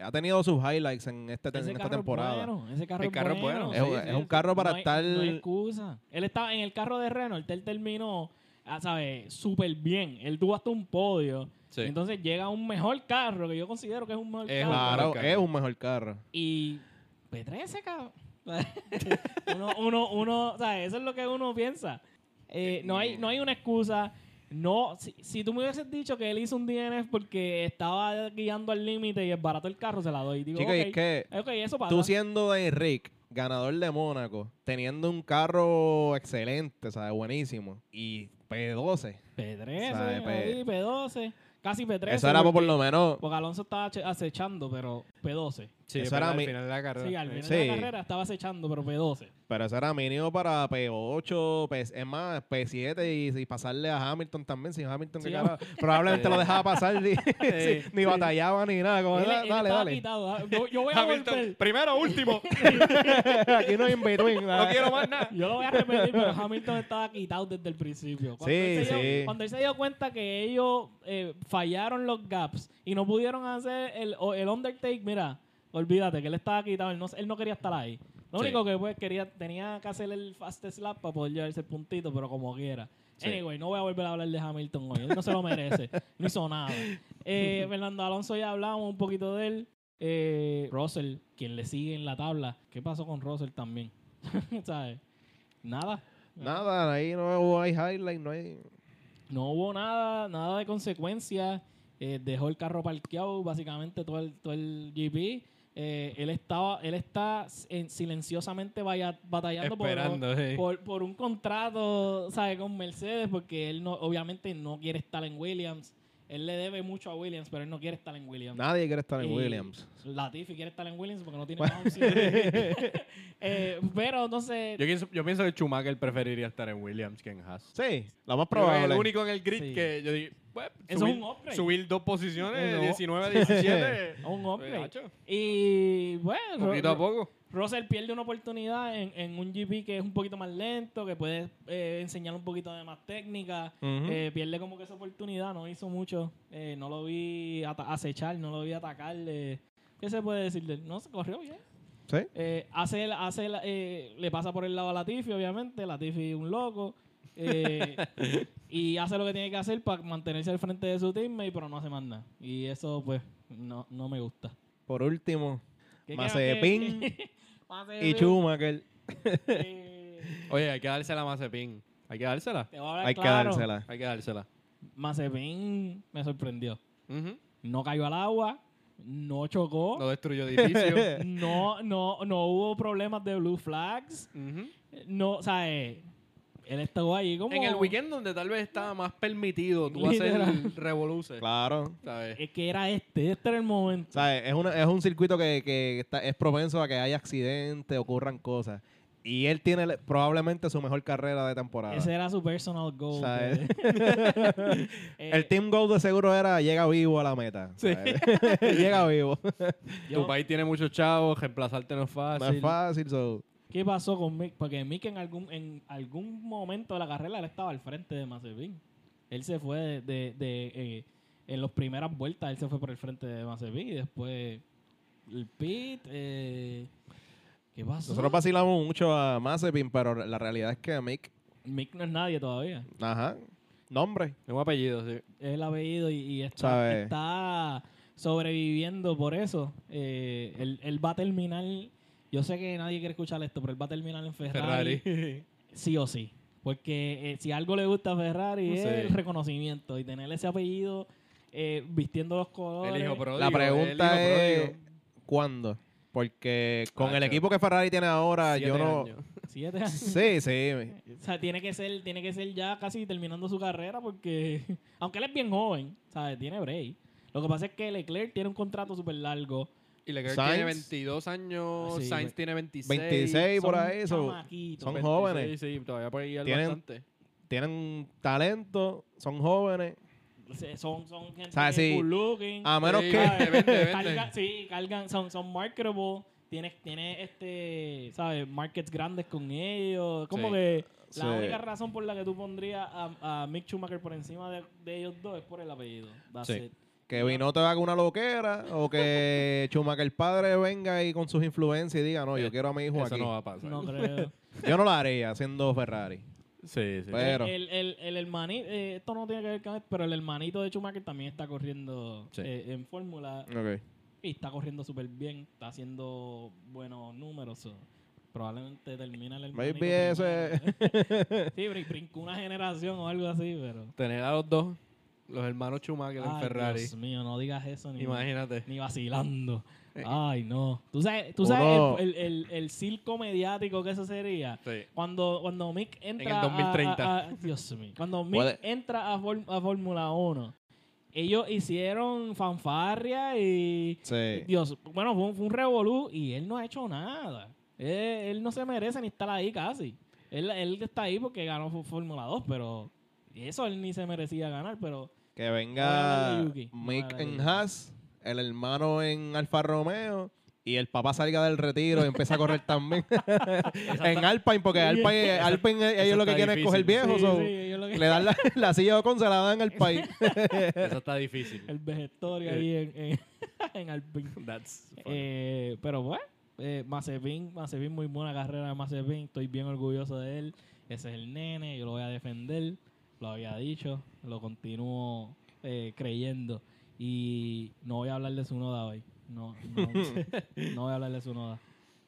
ha tenido sus highlights en, este, en esta carro es temporada. bueno, ese carro, El carro es bueno. bueno, Es, sí, es sí, un carro para no hay, estar. no hay excusa. Él estaba en el carro de Renault, él terminó, ah, ¿sabes? Súper bien. Él tuvo hasta un podio. Sí. Entonces llega un mejor carro, que yo considero que es un mejor Es carro. claro, carro. es un mejor carro. Y P13, cabrón. uno, uno, uno, ¿sabes? Eso es lo que uno piensa. Eh, no, hay, no hay una excusa. No, si, si tú me hubieses dicho que él hizo un DNF porque estaba guiando al límite y es barato el carro, se la doy. Digo, Chico, y es que ok, eso pasa. tú siendo Rick, ganador de Mónaco, teniendo un carro excelente, ¿sabes? Buenísimo. Y P12. P13, Sabe, P- ahí, P12, casi P13. Eso era por lo menos. Porque Alonso estaba acechando, pero P12. Sí, Eso era al mi- final de la carrera. Sí, al final Sí. de la carrera estaba acechando, pero P12. Pero eso era mínimo para P8, P, es más, P7 y, y pasarle a Hamilton también. Si Hamilton Sí, cara- probablemente lo dejaba pasar ni, sí, ni batallaba ni nada. Como, Él- "Da- él dale, dale. quitado. ah, Yo, yo voy a Hamilton, volver. primero, último. Aquí no hay in between. no quiero más nada. Yo lo voy a repetir, pero Hamilton estaba quitado desde el principio. Cuando, Sí, él, se dio, sí. cuando él se dio cuenta que ellos eh, fallaron los gaps y no pudieron hacer el, o- el undertake, mira, olvídate que él estaba quitado, él no, él no quería estar ahí. Lo único que pues, quería, tenía que hacer el fast slap para poder llevarse el puntito, pero como quiera. Sí. Anyway, no voy a volver a hablar de Hamilton hoy. Él no se lo merece. no hizo nada. Eh, Fernando Alonso ya hablamos un poquito de él. Eh, Russell, quien le sigue en la tabla. ¿Qué pasó con Russell también? ¿Sabes? Nada. Nada, ahí no hay highlight, no hay. No hubo nada, nada de consecuencia. Eh, dejó el carro parqueado básicamente todo el, todo el GP. Eh, él estaba, él está en- silenciosamente vaya- batallando por- sí. por, por un contrato, ¿sabe? Con Mercedes, porque él no, obviamente no quiere estar en Williams. Él le debe mucho a Williams, pero él no quiere estar en Williams. Nadie quiere estar en Y Williams. Latifi quiere estar en Williams porque no tiene más opciones. Eh, pero entonces, Yo pienso, yo pienso que Schumacher preferiría estar en Williams que en Haas. Sí, lo más que es probable. el único en el grid Sí. que yo digo, pues, Eso subir, es un upgrade. subir dos posiciones, Eso. 19 a 17. un upgrade. Hacho, Y bueno, poquito a poco. Russell pierde una oportunidad en, en un GP que es un poquito más lento, que puede eh, enseñar un poquito de más técnica. Eh, pierde como que esa oportunidad, no hizo mucho. Eh, no lo vi acechar, no lo vi atacar. ¿Qué se puede decir de él? No, se corrió bien. Sí. Eh, hace, hace eh, le pasa por el lado a Latifi, obviamente. Latifi un loco. Y hace lo que tiene que hacer para mantenerse al frente de su teammate, pero no hace más nada. Y eso, pues, no, no me gusta. Por último, ¿Qué- qué- Mazepin y Schumacher. eh, Oye, hay que dársela a Mazepin. Hay que dársela. te voy a hablar Hay que dársela. Hay que dársela. Mazepin me sorprendió. No cayó al agua, no chocó, No destruyó edificios. no, no, no hubo problemas de blue flags. No, o sea, eh, él estuvo ahí como... En el weekend donde tal vez estaba más permitido tú hacer Literal. revoluces. Claro. ¿sabes? Es que era este, este era el momento. Es, una- es un circuito que, que está- es propenso a que haya accidentes, ocurran cosas. Y él tiene le- probablemente su mejor carrera de temporada. Ese era su personal goal. Pues. Eh, el team goal de seguro era llega vivo a la meta. ¿sabes? llega vivo. yo- Tu país tiene muchos chavos, reemplazarte no es No fácil. es fácil. so- ¿Qué pasó con Mick? Porque Mick en algún, en algún momento de la carrera él estaba al frente de Mazepin. Él se fue de... de- de, eh, en las primeras vueltas él se fue por el frente de Mazepin y después el pit... eh, ¿Qué pasó? Nosotros vacilamos mucho a Mazepin, pero la realidad es que Mick, Mick no es nadie todavía. ajá, nombre. Es un apellido, sí. Es el apellido y, y está, está sobreviviendo por eso. Eh, él, él va a terminar... Yo sé que nadie quiere escuchar esto, pero él va a terminar en Ferrari. Ferrari. sí o sí. Porque eh, si algo le gusta a Ferrari es el reconocimiento y tener ese apellido eh, vistiendo los colores. El hijo pródigo. La el hijo pregunta es, pródigo. ¿cuándo? Porque con el equipo que Ferrari tiene ahora, yo no... años. Siete años. Sí, sí. O sea, tiene que ser, tiene que ser ya casi terminando su carrera porque, aunque él es bien joven, ¿sabes? Tiene break. Lo que pasa es que Leclerc tiene un contrato súper largo. Y Leclerc Sainz. tiene 22 años, sí, Sainz tiene 26. 26 por Son ahí, son 26, jóvenes. Sí, todavía puede ir Tienen- bastante. Tienen talento, son jóvenes. Son, son gente O sea, sí. good looking. A menos Sí, que... vende, vende, vende. Cargan- sí, cargan, son, son marketable. Tienes, tiene este, ¿sabes? Markets grandes con ellos. Como Sí. que la Sí. única razón por la que tú pondrías a, a Mick Schumacher por encima de, de ellos dos es por el apellido. That's Sí. it. Que Vino te haga una loquera o que Schumacher el padre venga y con sus influencias y diga, no, yo Eh, quiero a mi hijo Eso aquí. no va a pasar. No creo. Yo no lo haría siendo Ferrari. Sí, sí. Pero- El, el, el hermanito, eh, esto no tiene que ver con esto, pero el hermanito de Schumacher también está corriendo Sí. eh, en fórmula Ok. y está corriendo súper bien, está haciendo buenos números. so, probablemente termina el hermanito. Maybe ese... sí, brincó una generación o algo así, pero. Tener a los dos, los hermanos Schumacher en Ferrari. Dios mío, no digas eso ni, Imagínate. ni vacilando. Eh. Ay, no. Tú sabes, tú sabes el, el, el, el circo mediático que eso sería. Sí. Cuando, cuando Mick entra el a- 2030. A, a- Dios mío. Cuando Mick Puede- entra a, a Fórmula 1, ellos hicieron fanfarria y... Sí. Dios, bueno, fue un, fue un revolú y él no ha hecho nada. Él, él no se merece ni estar ahí casi. Él, él está ahí porque ganó Fó- Fórmula 2, pero... Eso él ni se merecía ganar, pero... Que venga de Yuki. Mick de en Yuki. Haas, el hermano en Alfa Romeo y el papá salga del retiro y empieza a correr también en Alpine, porque Alpine, Alpine ellos lo que quieren es coger viejos. Sí, so, sí, ellos lo que- Le dan la, la silla con se la dan al país. Eso está difícil. el vejestorio ahí en, en, en Alpine. That's. Eh, pero bueno, eh, Mazepin, Mazepin, muy buena carrera de Mazepin. Estoy bien orgulloso de él. Ese es el nene, yo lo voy a defender. Lo había dicho, lo continúo eh, creyendo. Y no voy a hablar de su noda hoy. No, no, no voy a hablar de su noda.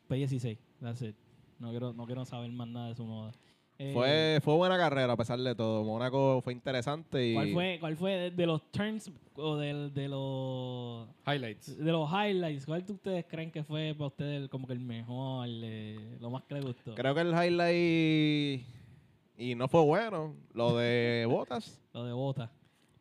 P16, that's it. No quiero, no quiero saber más nada de su noda. Eh, fue, fue buena carrera a pesar de todo. Mónaco fue interesante y ¿Cuál fue, cuál fue de, de los turns o del- de los Highlights. de los highlights, ¿cuál de ustedes creen que fue para ustedes como que el mejor, eh, lo más que les gustó? creo que el highlight y no fue bueno. Lo de Botas. Lo de Bota.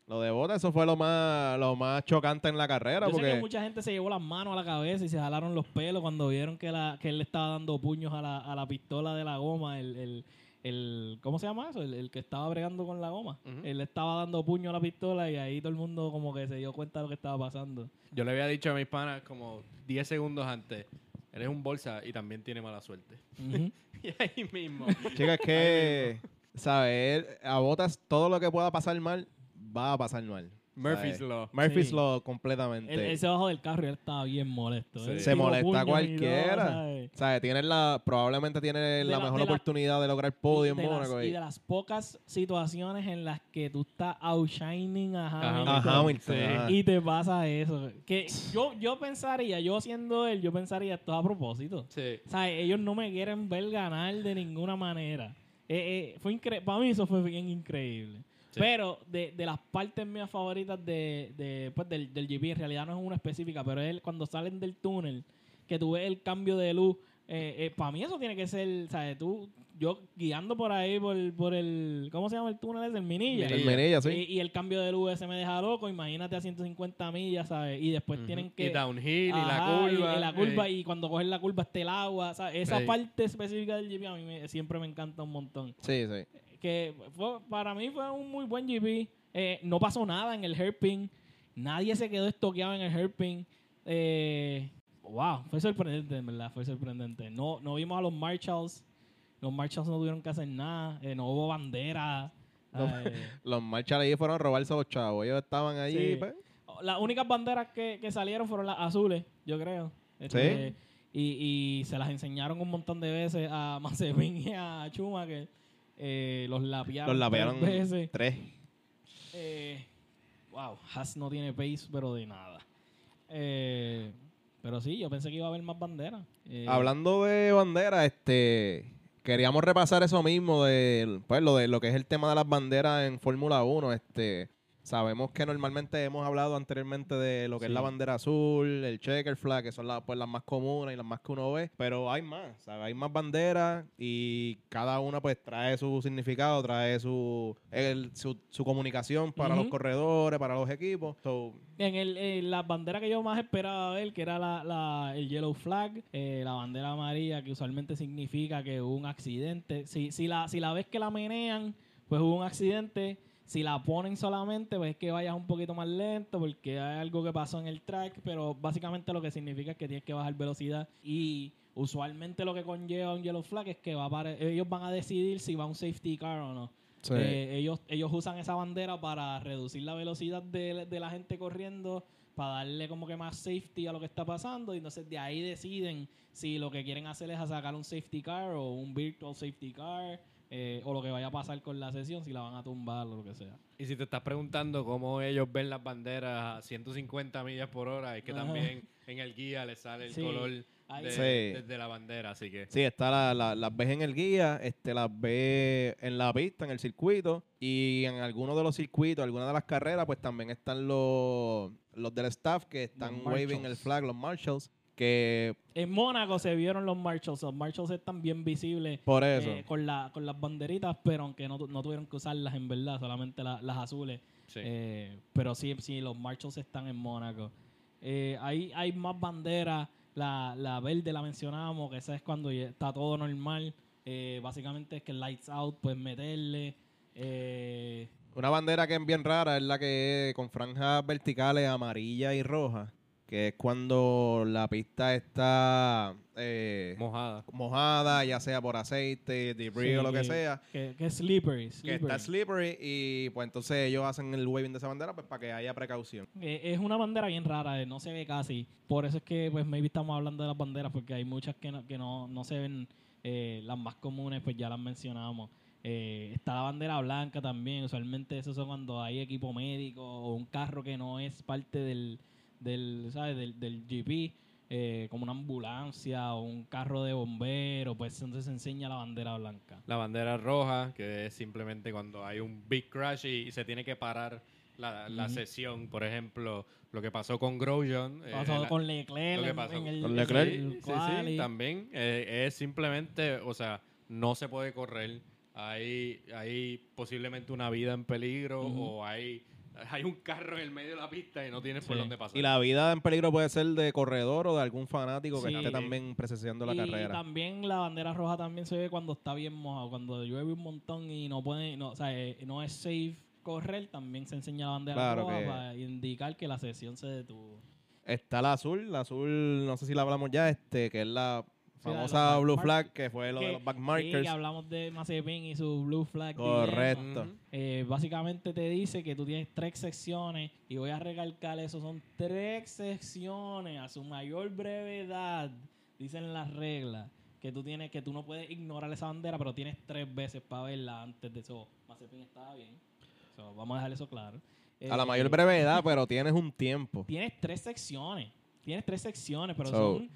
Lo de Botas, eso fue lo más, lo más chocante en la carrera. Yo sé que porque mucha gente se llevó las manos a la cabeza y se jalaron los pelos cuando vieron que, la, que él le estaba dando puños a la, a la pistola de la goma, el, el, el- ¿cómo se llama eso? El, el que estaba bregando con la goma. Ujú. Él le estaba dando puño a la pistola y ahí todo el mundo como que se dio cuenta de lo que estaba pasando. Yo le había dicho a mis panas como 10 segundos antes, eres un bolsa y también tiene mala suerte. Y ahí mismo. Chicas, que, ¿sabes? A Botas todo lo que pueda pasar mal, va a pasar mal. Murphy's. Law. Murphy's Sí. Law completamente. Él, él se bajó del carro y él estaba bien molesto. Sí. Él Se tiró molesta puños y todo, cualquiera. ¿sabes? ¿Sabes? Tiene la, probablemente tiene la, la- mejor de la- oportunidad de lograr podio en de, Mónaco. las, y de las pocas situaciones en las que tú estás outshining a Hamilton, A Hamilton. Sí. ajá. y te pasa eso. Que yo, yo pensaría, yo siendo él, yo pensaría esto a propósito. Sí. O sea, ellos no me quieren ver ganar de ninguna manera. Eh, eh, fue incre- Para mí eso fue bien increíble. Sí. Pero de, de las partes mías favoritas de, de, pues, del, del GP, en realidad no es una específica, pero es cuando salen del túnel, que tú ves el cambio de luz. para mí eso tiene que ser, ¿sabes? Tú, yo guiando por ahí, por, por el, ¿cómo se llama el túnel? ese? El Minilla. El Menilla, sí. Y, y el cambio de luz ese me deja loco. Imagínate a 150 millas, ¿sabes? Y después Ujú. tienen que... Y downhill y la Ajá, curva. Y, la curva, eh. y cuando coges la curva está el agua. ¿sabes? Esa parte específica del GP a mí me- siempre me encanta un montón. Sí, sí. Que fue- para mí fue un muy buen GP. Eh, no pasó nada en el hairpin. Nadie se quedó estoqueado en el hairpin. Eh, wow, fue sorprendente, en verdad, fue sorprendente. No, no vimos a los Marshalls. Los Marshalls no tuvieron que hacer nada. eh, no hubo bandera. No. eh, Los marchas ahí fueron a robarse a los chavos. Ellos estaban. Sí. pues, Las únicas banderas que, que salieron fueron las azules, yo creo. Este, y, y se las enseñaron un montón de veces a Mazepin y a Schumacher. Eh, los lapearon, los lapearon tres veces. tres. Eh, wow, Haas no tiene pace, pero de nada. Eh, pero sí, yo pensé que iba a haber más banderas. Eh, Hablando de bandera, este queríamos repasar eso mismo de pues lo de lo que es el tema de las banderas en Fórmula 1, este Sabemos que normalmente hemos hablado anteriormente de lo que es la bandera azul, el checker flag, que son las, pues, las más comunes y las más que uno ve, pero hay más, ¿sabes? hay más banderas y cada una pues trae su significado, trae su, el- su, su comunicación para los corredores, para los equipos. So, En el, en la bandera que yo más esperaba ver, que era la, la- el yellow flag, eh, la bandera amarilla, que usualmente significa que hubo un accidente. Si, si, la, si la ves que la menean, pues hubo un accidente. Si la ponen solamente, pues es que vayas un poquito más lento porque hay algo que pasó en el track, pero básicamente lo que significa es que tienes que bajar velocidad y usualmente lo que conlleva un yellow flag es que va a pare- ellos van a decidir si va un safety car o no. sí. Eh, ellos, ellos usan esa bandera para reducir la velocidad de, de la gente corriendo, para darle como que más safety a lo que está pasando. Y entonces de ahí deciden si lo que quieren hacer es sacar un safety car o un virtual safety car. Eh, o lo que vaya a pasar con la sesión, si la van a tumbar o lo que sea. Y si te estás preguntando cómo ellos ven las banderas a 150 millas por hora, es que Ajá. también en el guía le sale el Sí. color de, Sí. de- de la bandera, así que Sí, está la, la- las ves en el guía, este, las ves en la pista, en el circuito, y en algunos de los circuitos, algunas de las carreras, pues también están los, los del staff que están waving el flag, los marshals, que En Mónaco se vieron los Marshalls. Los Marshalls están bien visibles por eso, eh, con, la, con las banderitas, pero aunque no, tu- no tuvieron que usarlas en verdad, solamente la- las azules. sí. Eh, pero sí, sí, los Marshalls están en Mónaco. Eh, hay, hay más banderas. La, la verde la mencionamos, que esa es cuando está todo normal. Eh, básicamente es que lights out, pues meterle. Eh, una bandera que es bien rara es la que es con franjas verticales amarilla y roja, que es cuando la pista está eh, mojada. mojada, ya sea por aceite, debris sí, o lo que que- sea. Que, que es slippery. Que está slippery y pues entonces ellos hacen el waving de esa bandera pues para que haya precaución. Eh, es una bandera bien rara, eh, no se ve casi. Por eso es que, pues, maybe estamos hablando de las banderas, porque hay muchas que no, que no, no se ven. eh, las más comunes, pues ya las mencionamos. Eh, está la bandera blanca también. Usualmente eso son cuando hay equipo médico o un carro que no es parte del, del, ¿sabes? del, del GP, eh, como una ambulancia o un carro de bomberos, pues entonces se enseña la bandera blanca. La bandera roja, que es simplemente cuando hay un big crash y, y se tiene que parar la, la Ujú. sesión. Por ejemplo, lo que pasó con Grosjean. eh, Pasó la- con Leclerc lo que pasó en el, con Leclerc. el Sí, sí, también. eh, es simplemente, o sea, no se puede correr. Hay, hay posiblemente una vida en peligro Ujú. o hay, hay un carro en el medio de la pista y no tienes por Sí. dónde pasar. Y la vida en peligro puede ser de corredor o de algún fanático que Sí. esté también presenciando la y carrera. también la bandera roja también se ve cuando está bien mojado, cuando llueve un montón y no puede, no, o sea, eh, no es safe correr, también se enseña la bandera Claro roja que- para indicar que la sesión se detuvo. Está la azul, la azul, no sé si la hablamos ya, este, que es la Famosa blue flag, que fue lo de los back Sí, hablamos de Mazepin y su blue flag. Correcto. Eh, básicamente te dice que tú tienes tres secciones y voy a recalcar eso, son tres secciones a su mayor brevedad, dicen las reglas, que tú tienes que tú no puedes ignorar esa bandera, pero tienes tres veces para verla antes de eso. Mazepin estaba bien. So, vamos a dejar eso claro. A la Eh, mayor brevedad, pero tienes un tiempo. Tienes tres secciones. Tienes tres secciones, pero So- son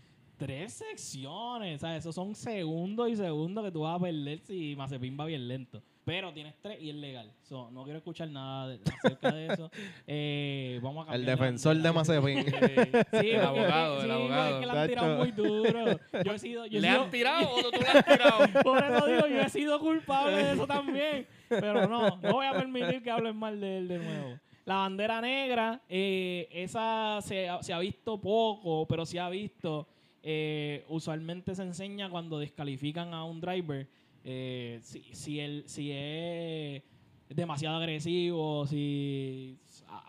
tres secciones. O sea, esos son segundos y segundos que tú vas a perder si Mazepin va bien lento. Pero tienes tres y es legal. So, no quiero escuchar nada de- acerca de eso. Eh, vamos a El defensor de. Mazepin. Sí, El abogado, sí, el abogado. Es que le han tirado muy duro. Yo he sido. Yo he ¿Le sido- han tirado o tú le has tirado? por eso digo, yo he sido culpable de eso también. Pero no, no voy a permitir que hablen mal de él de nuevo. La bandera negra, eh, esa se ha visto poco, pero se ha visto. Eh, usualmente se enseña cuando descalifican a un driver. eh, si, si, él, si es demasiado agresivo, si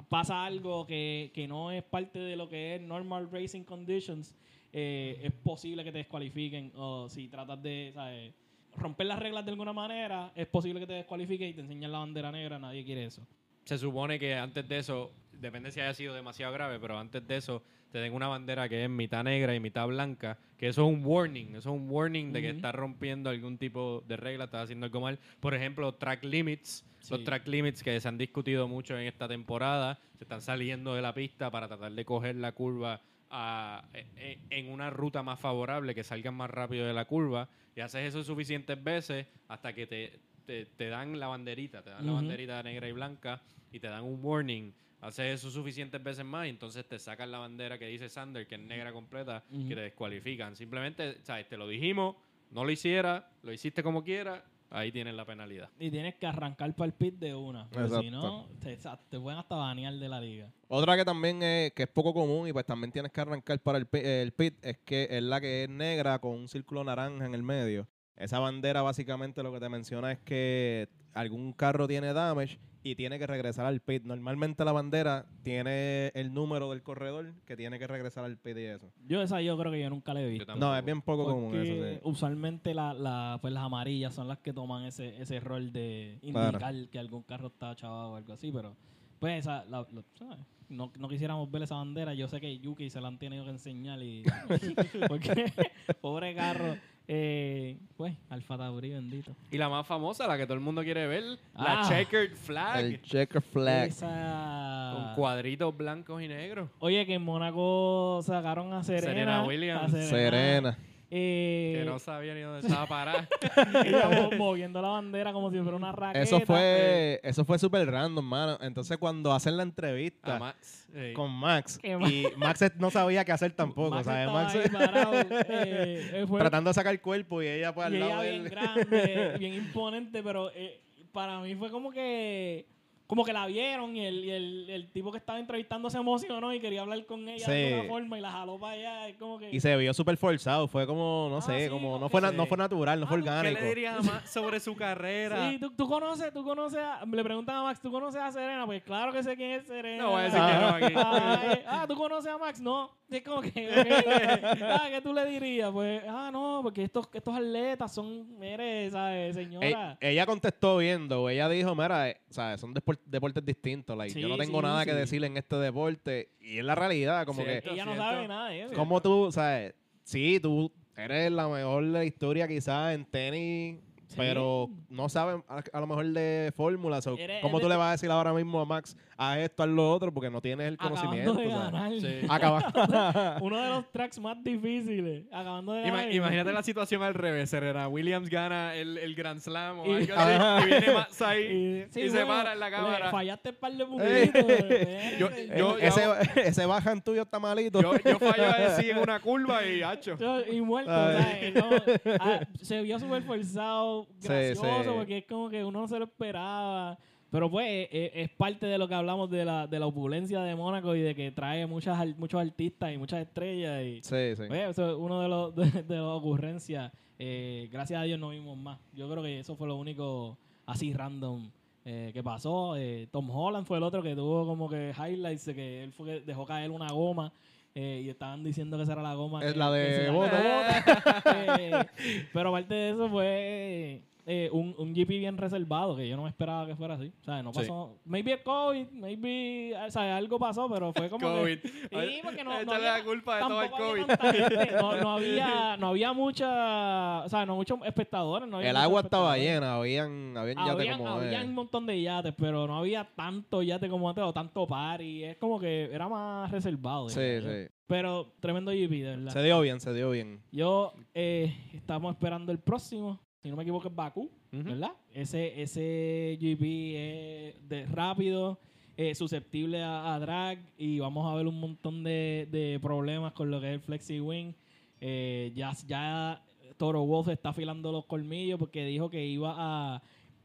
pasa algo que, que no es parte de lo que es normal racing conditions, eh, es posible que te descualifiquen. O si tratas de ¿sabes? romper las reglas de alguna manera, es posible que te descualifiquen y te enseñan la bandera negra. Nadie quiere eso. Se supone que antes de eso, depende si haya sido demasiado grave, pero antes de eso te den una bandera que es mitad negra y mitad blanca, que eso es un warning, eso es un warning de que estás rompiendo algún tipo de regla, estás haciendo algo mal. Por ejemplo, track limits, Sí. los track limits que se han discutido mucho en esta temporada, se están saliendo de la pista para tratar de coger la curva a- e- e- en una ruta más favorable, que salgan más rápido de la curva, y haces eso suficientes veces hasta que te, te- te, dan la banderita, te dan la Ujú. banderita negra y blanca y te dan un warning. Haces eso suficientes veces más y entonces te sacan la bandera que dice Sander, que es negra completa, Ujú. que te descualifican. Simplemente, ¿sabes? Te lo dijimos, no lo hiciera, lo hiciste como quiera, ahí tienes la penalidad. Y tienes que arrancar para el pit de una. Porque si no, te, te pueden hasta banear de la liga. Otra que también es, que es poco común y pues también tienes que arrancar para el, pi- el pit es que es la que es negra con un círculo naranja en el medio. Esa bandera básicamente lo que te menciona es que algún carro tiene damage y tiene que regresar al pit. Normalmente la bandera tiene el número del corredor que tiene que regresar al pit y eso. Yo esa yo creo que yo nunca la he visto. No, es bien poco común eso. Porque sí. usualmente la, la- pues las amarillas son las que toman ese, ese rol de Claro. indicar que algún carro está chavado o algo así, pero pues esa, la- lo- ¿sabes? No, no quisiéramos ver esa bandera. Yo sé que Yuki se la han tenido que enseñar y porque pobre carro, eh, pues Alfa Tauri bendito. Y la más famosa, la que todo el mundo quiere ver, Ah. la checkered flag. El checker flag. Esa- Con cuadritos blancos y negros. Oye, que en Mónaco sacaron a Serena. Serena Williams. a Serena. Eh, Que no sabía ni dónde estaba parada. ella mo- moviendo la bandera como si fuera una raqueta. Eso fue, eso fue súper random, mano. Entonces cuando hacen la entrevista Max. eh, con Max y Max no sabía qué hacer tampoco, Max ¿sabes? Max parado, eh, eh, fue- tratando de sacar el cuerpo y ella pues al y ella lado de bien él. grande, bien imponente, pero eh, para mí fue como que como que la vieron y el, y el, el tipo que estaba entrevistando se emocionó y quería hablar con ella de alguna forma y la jaló para allá. Es como que... Y se vio súper forzado, fue como, no Ah, sé, sí, como no fue, na- no fue natural, no Ah, fue ¿qué ¿Qué orgánico. le dirías a Max sobre su carrera? Sí, ¿tú, tú conoces, tú conoces a, le preguntan a Max, ¿tú conoces a Serena? Pues claro que sé quién es Serena. No voy a decir que no aquí. Ah, eh, ah, ¿tú conoces a Max? No. Es como que, ok. ah, ¿qué tú le dirías? Pues, ah, no, porque estos, estos atletas son, mire, ¿sabes, señora? ella contestó viendo, ella dijo, mira, eh, ¿sabes? son despor- deportes distintos, like, yo no tengo sí, nada que decir en este deporte. Y es la realidad, como Cierto. que, Ella no sabe nada de eso. como tú, ¿sabes? Sí, tú eres la mejor de la historia quizás en tenis, Sí. pero no sabes a, a lo mejor de fórmulas. o Eres- ¿Cómo eres tú le de- vas a decir ahora mismo a Max, a esto, a lo otro? Porque no tienes el Acabando conocimiento. de ¿sabes? ganar. Sí. Acaba- Uno de los tracks más difíciles. Acabando de Ima- ganar. imagínate la situación al revés. Serena Williams gana el, el Grand Slam o Y- algo Ajá. así. Y viene Max ahí Y, sí, y se bueno, para en la le cámara. Fallaste el par de puntitos. eh, Yo- eh, yo- ese, ese bajan tuyo está malito. Yo, yo fallo así en una curva y hacho. Yo- y muerto, Ay. ¿sabes? Como, ah, se vio súper forzado, Gracioso, sí. porque es como que uno no se lo esperaba. Pero pues eh, eh, es parte de lo que hablamos de la, de la opulencia de Mónaco y de que trae muchas, muchos artistas y muchas estrellas. Y, Sí, sí. Oye, eso es uno de los de, de las ocurrencias. Eh, gracias a Dios no vimos más. Yo creo que eso fue lo único así random eh, que pasó. Eh, Tom Holland fue el otro que tuvo como que highlights que él fue que dejó caer una goma. Eh, y estaban diciendo que esa era la goma. Es que- la de Boto, llama- Eh, pero aparte de eso fue eh, un, un GP bien reservado, que yo no me esperaba que fuera así. O sea, no Sí. pasó. Maybe el COVID, maybe o sea, algo pasó, pero fue como. que- COVID. Sí, porque no, no había- la culpa de todo el había COVID. No, no había, no había mucha, o sea, no muchos espectadores. No había El agua estaba llena, habían, habían yates Habían, como habían de- un montón de yates, pero no había tanto yate como antes o tanto party. Es como que era más reservado. Sí, sí. Pero tremendo GP, de verdad. Se dio bien, se dio bien. Yo, eh, estamos esperando el próximo. Si no me equivoco, es Bakú, Ujú. ¿verdad? Ese, ese GP es de rápido, eh, susceptible a, a drag y vamos a ver un montón de, de problemas con lo que es el Flexi Wing. Eh, ya, ya Toro Wolf está afilando los colmillos porque dijo que iba a,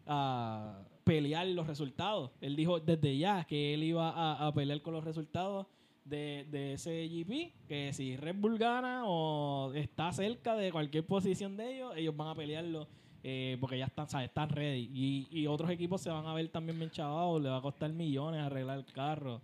a pelear los resultados. Él dijo desde ya que él iba a, a pelear con los resultados de, ese GP, que si Red Bull gana o está cerca de cualquier posición de ellos, ellos van a pelearlo eh, porque ya están, ¿sabes? están ready. Y, y otros equipos se van a ver también bien chavados, le va a costar millones arreglar el carro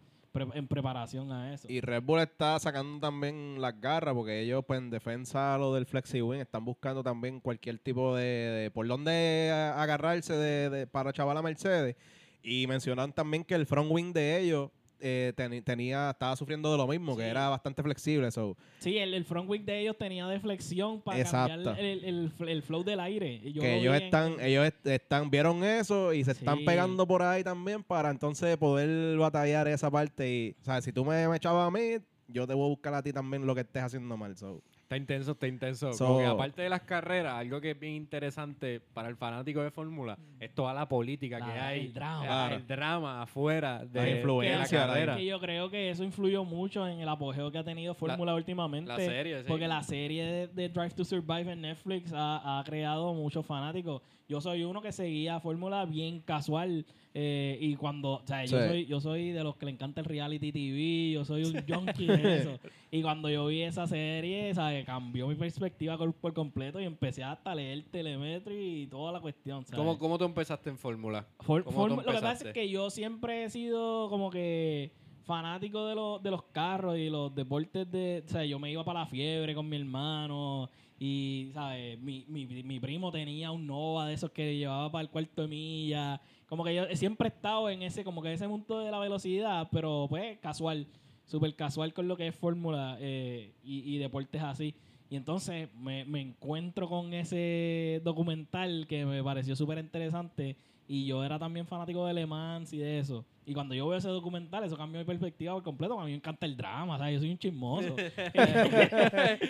en preparación a eso. Y Red Bull está sacando también las garras porque ellos, pues, en defensa lo del Flexi Wing, están buscando también cualquier tipo de, por dónde agarrarse de, de- para chaval a Mercedes. Y mencionan también que el front wing de ellos eh, tenía, estaba sufriendo de lo mismo, que Sí. era bastante flexible. So, Sí, el, el front wing de ellos tenía deflexión para Exacto. cambiar el, el- el flow del aire. Yo que lo ellos en- están, ellos est- están, vieron eso y se están Sí. pegando por ahí también para entonces poder batallar esa parte. Y, o sea, si tú me, me echabas a mí, yo te voy a buscar a ti también lo que estés haciendo mal. So. Está intenso, está intenso. So- Como que aparte de las carreras, algo que es bien interesante para el fanático de Fórmula es toda la política La- que hay. el drama. Claro. El drama afuera de, La de influencia, la la- carrera. Que yo creo que eso influyó mucho en el apogeo que ha tenido Fórmula últimamente. la serie, sí. Porque la serie de, de Drive to Survive en Netflix ha, ha creado muchos fanáticos. Yo soy uno que seguía Fórmula bien casual. eh, y cuando, o sea, yo, soy, yo soy de los que le encanta el reality TV, yo soy un junkie de eso. Y cuando yo vi esa serie, ¿sabes? cambió mi perspectiva por, por completo y empecé hasta a leer telemetry y toda la cuestión. ¿sabes? ¿Cómo, ¿Cómo tú empezaste en Fórmula? For- ¿Cómo form- tú lo que pasa es que yo siempre he sido como que fanático de, los de los carros y los deportes de... O sea, yo me iba para la fiebre con mi hermano y, ¿sabes? Mi, mi, mi primo tenía un Nova de esos que llevaba para el cuarto de milla. Como que yo siempre he estado en ese, como que ese mundo de la velocidad, pero pues casual, súper casual con lo que es fórmula eh, y, y deportes así. Y entonces me, me encuentro con ese documental que me pareció súper interesante. Y yo era también fanático de Le Mans y de eso. Y cuando yo veo ese documental, eso cambió mi perspectiva por completo. A mí me encanta el drama, ¿sabes? Yo soy un chismoso.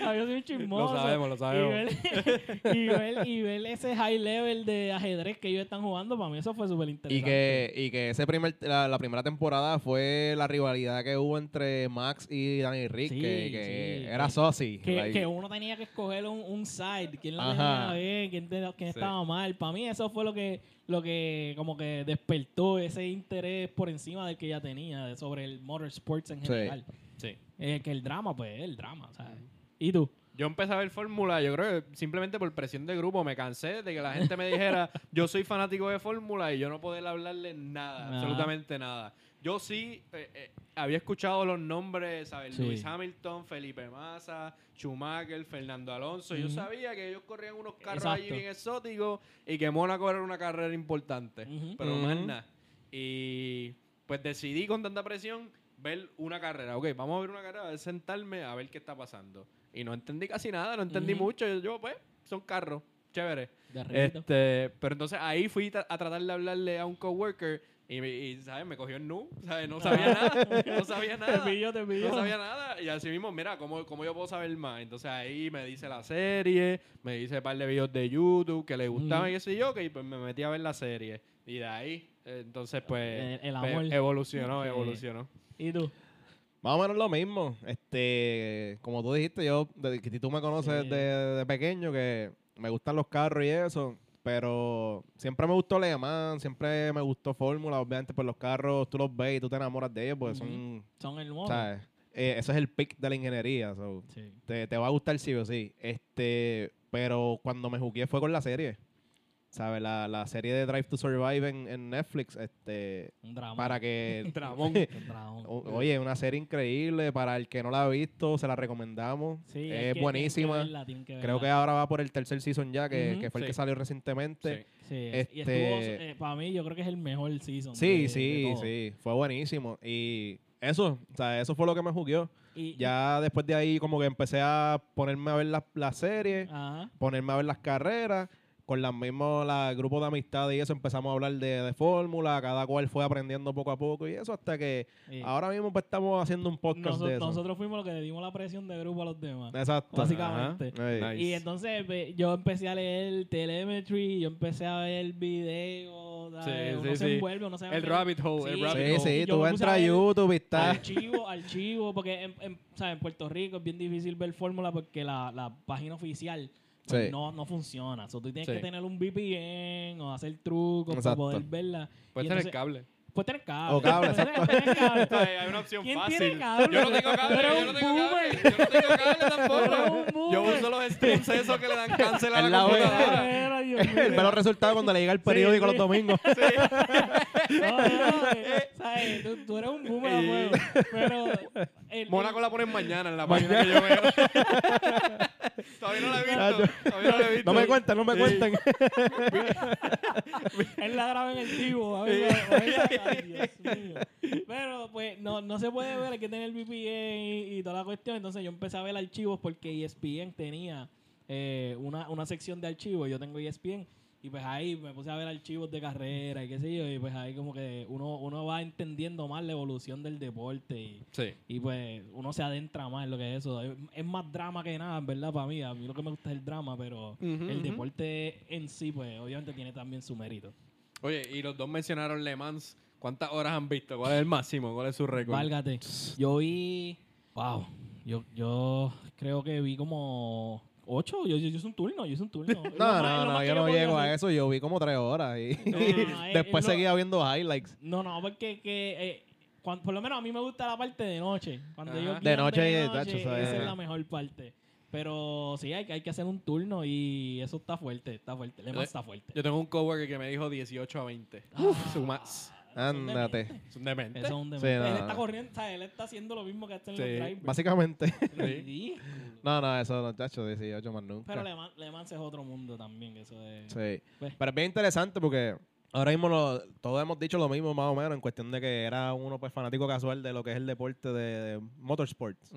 Ah, yo soy un chismoso. Lo sabemos, lo sabemos. Y ver, y, ver, y ver ese high level de ajedrez que ellos están jugando, para mí eso fue súper interesante. Y que, y que ese primer, la, la primera temporada fue la rivalidad que hubo entre Max y Danny Rick, Sí, que, que sí. era saucy. Que, like, que uno tenía que escoger un, un side, quién la tenía bien, quién, quién Sí. estaba mal. Para mí eso fue lo que, lo que como que despertó ese interés por encima del que ya tenía de- sobre el motorsports en Sí. general. Sí. Eh, que el drama, pues, es el drama, ¿sabes? ¿Y tú? Yo empecé a ver Fórmula, yo creo que simplemente por presión de grupo me cansé de que la gente me dijera, yo soy fanático de Fórmula y yo no poder hablarle nada, absolutamente nada. Yo sí eh, eh, había escuchado los nombres, ¿sabes? Sí. Luis Hamilton, Felipe Massa, Schumacher, Fernando Alonso. Yo sabía que ellos corrían unos carros Exacto. allí bien exóticos y que Mónaco era una carrera importante, pero más nada. Y pues decidí con tanta presión ver una carrera. Ok, vamos a ver una carrera, a ver, sentarme a ver qué está pasando. Y no entendí casi nada, no entendí mucho. Yo, yo, pues, son carros, chévere. De. Este, pero entonces ahí fui a tratar de hablarle a un coworker y, me- y, ¿sabes? Me cogió el nu, ¿sabes? No sabía nada, no sabía Te nada. pillo, te pillo. No sabía nada y así mismo, mira, ¿cómo, ¿cómo yo puedo saber más? Entonces ahí me dice la serie, me dice un par de videos de YouTube que le gustaban Ujú. y qué sé yo, que pues me metí a ver la serie. Y de ahí, entonces pues, El- el pues, amor. evolucionó, evolucionó. ¿Y tú? Más o menos lo mismo. Este, como tú dijiste, yo, que tú me conoces Sí. de, de pequeño, que me gustan los carros y eso, pero siempre me gustó Le Mans, siempre me gustó Fórmula, obviamente, pues los carros tú los ves y tú te enamoras de ellos, porque son, Son el modo. ¿sabes? Eh, eso es el pick de la ingeniería, so, Sí. te, te va a gustar sí o sí. Este, pero cuando me jugué fue con la serie. ¿Sabes? La, la serie de Drive to Survive en, en Netflix, este, Un drama. para que... Dramón. Un drama. O- Oye, una serie increíble. Para el que no la ha visto, se la recomendamos. Sí, es que- tienen buenísima. que verla, tienen que Creo que ahora va por el tercer season ya, que, que fue el Sí. que salió recientemente. Sí, Este- y estuvo, eh, para mí yo creo que es el mejor season. Sí, de- sí, de sí. Fue buenísimo. Y eso, o sea, eso fue lo que me jugueó. Y, Ya después de ahí como que empecé a ponerme a ver la, la serie, Ajá. ponerme a ver las carreras. Con las mismos, la grupo de amistad y eso empezamos a hablar de, de fórmula, cada cual fue aprendiendo poco a poco y eso hasta que Sí. ahora mismo pues estamos haciendo un podcast de eso. nosotros fuimos los que le dimos la presión de grupo a los demás. Exacto. Básicamente. Nice. Y entonces yo empecé a leer telemetry, yo empecé a ver videos. Sí, uno sí, se sí. envuelve, uno se El rabbit hole, el Sí, rabbit Sí, hole. sí, yo tú entras a YouTube y está. Archivo, archivo, porque en, en- ¿sabes? en Puerto Rico es bien difícil ver fórmula porque la, la página oficial pues, Sí. no, no funciona. O sea, tú tienes Sí. que tener un VPN o hacer trucos Exacto. para poder verla. Tener entonces- cable. Puedes tener cable. O cable, tener- cable. Hay una opción ¿Quién fácil. tiene cable? Yo no tengo cable, eres yo un no tengo cable. boomer. Yo no tengo cable tampoco. Yo uso los streams esos que le dan cáncer a la la computadora. Ve los resultados cuando le llega el periódico sí. los domingos. No, no, eh, ¿sabes? Tú, tú eres un boomer fuego. Pero. el- Mónaco la ponen mañana en la página que yo veo. Todavía no la he visto. Todavía no la he visto. No me cuentan, no me Sí. cuentan. Él la graba en el tivo. a ver, a ver, ay, Dios mío. Pero, pues, no, no se puede ver, hay que tener el VPN y, y toda la cuestión. Entonces, yo empecé a ver archivos porque ESPN tenía eh, una, una sección de archivos. Yo tengo ESPN. Y pues ahí me puse a ver archivos de carrera y qué sé yo. Y pues ahí como que uno, uno va entendiendo más la evolución del deporte. Y, Sí. y pues uno se adentra más en lo que es eso. Es, es más drama que nada, en verdad, para mí. A mí lo que me gusta es el drama, pero el deporte en sí, pues obviamente tiene también su mérito. Oye, y los dos mencionaron Le Mans. ¿Cuántas horas han visto? ¿Cuál es el máximo? ¿Cuál es su récord? Válgate. Yo vi. Wow. Yo, yo creo que vi como. ¿Ocho? Yo, yo, yo hice un turno, yo hice un turno. No, no, no, yo no llego a eso. Yo vi como tres horas y No, no, es- después lo- seguía viendo highlights. No, no, porque que, eh, por lo menos a mí me gusta la parte de noche. Cuando De noche, de tacho, noche, ¿sabes? esa es la mejor parte. Pero sí, hay, que- hay que hacer un turno y eso está fuerte, está fuerte. Le Yo- está fuerte. Yo tengo un coworker que me dijo 18 a 20. Ah, Su más. Ándate. Es un demente. Eso es un Sí, demente. no, Él no. está corriendo, él está haciendo lo mismo que hacen Sí. los drivers. Básicamente. No, no, eso no, chacho, 18 más nunca. Pero Le, Mans- Le Mans es otro mundo también, eso es... Sí. Pues. Pero es bien interesante porque ahora mismo lo- todos hemos dicho lo mismo más o menos en cuestión de que era uno pues fanático casual de lo que es el deporte de, de motorsports.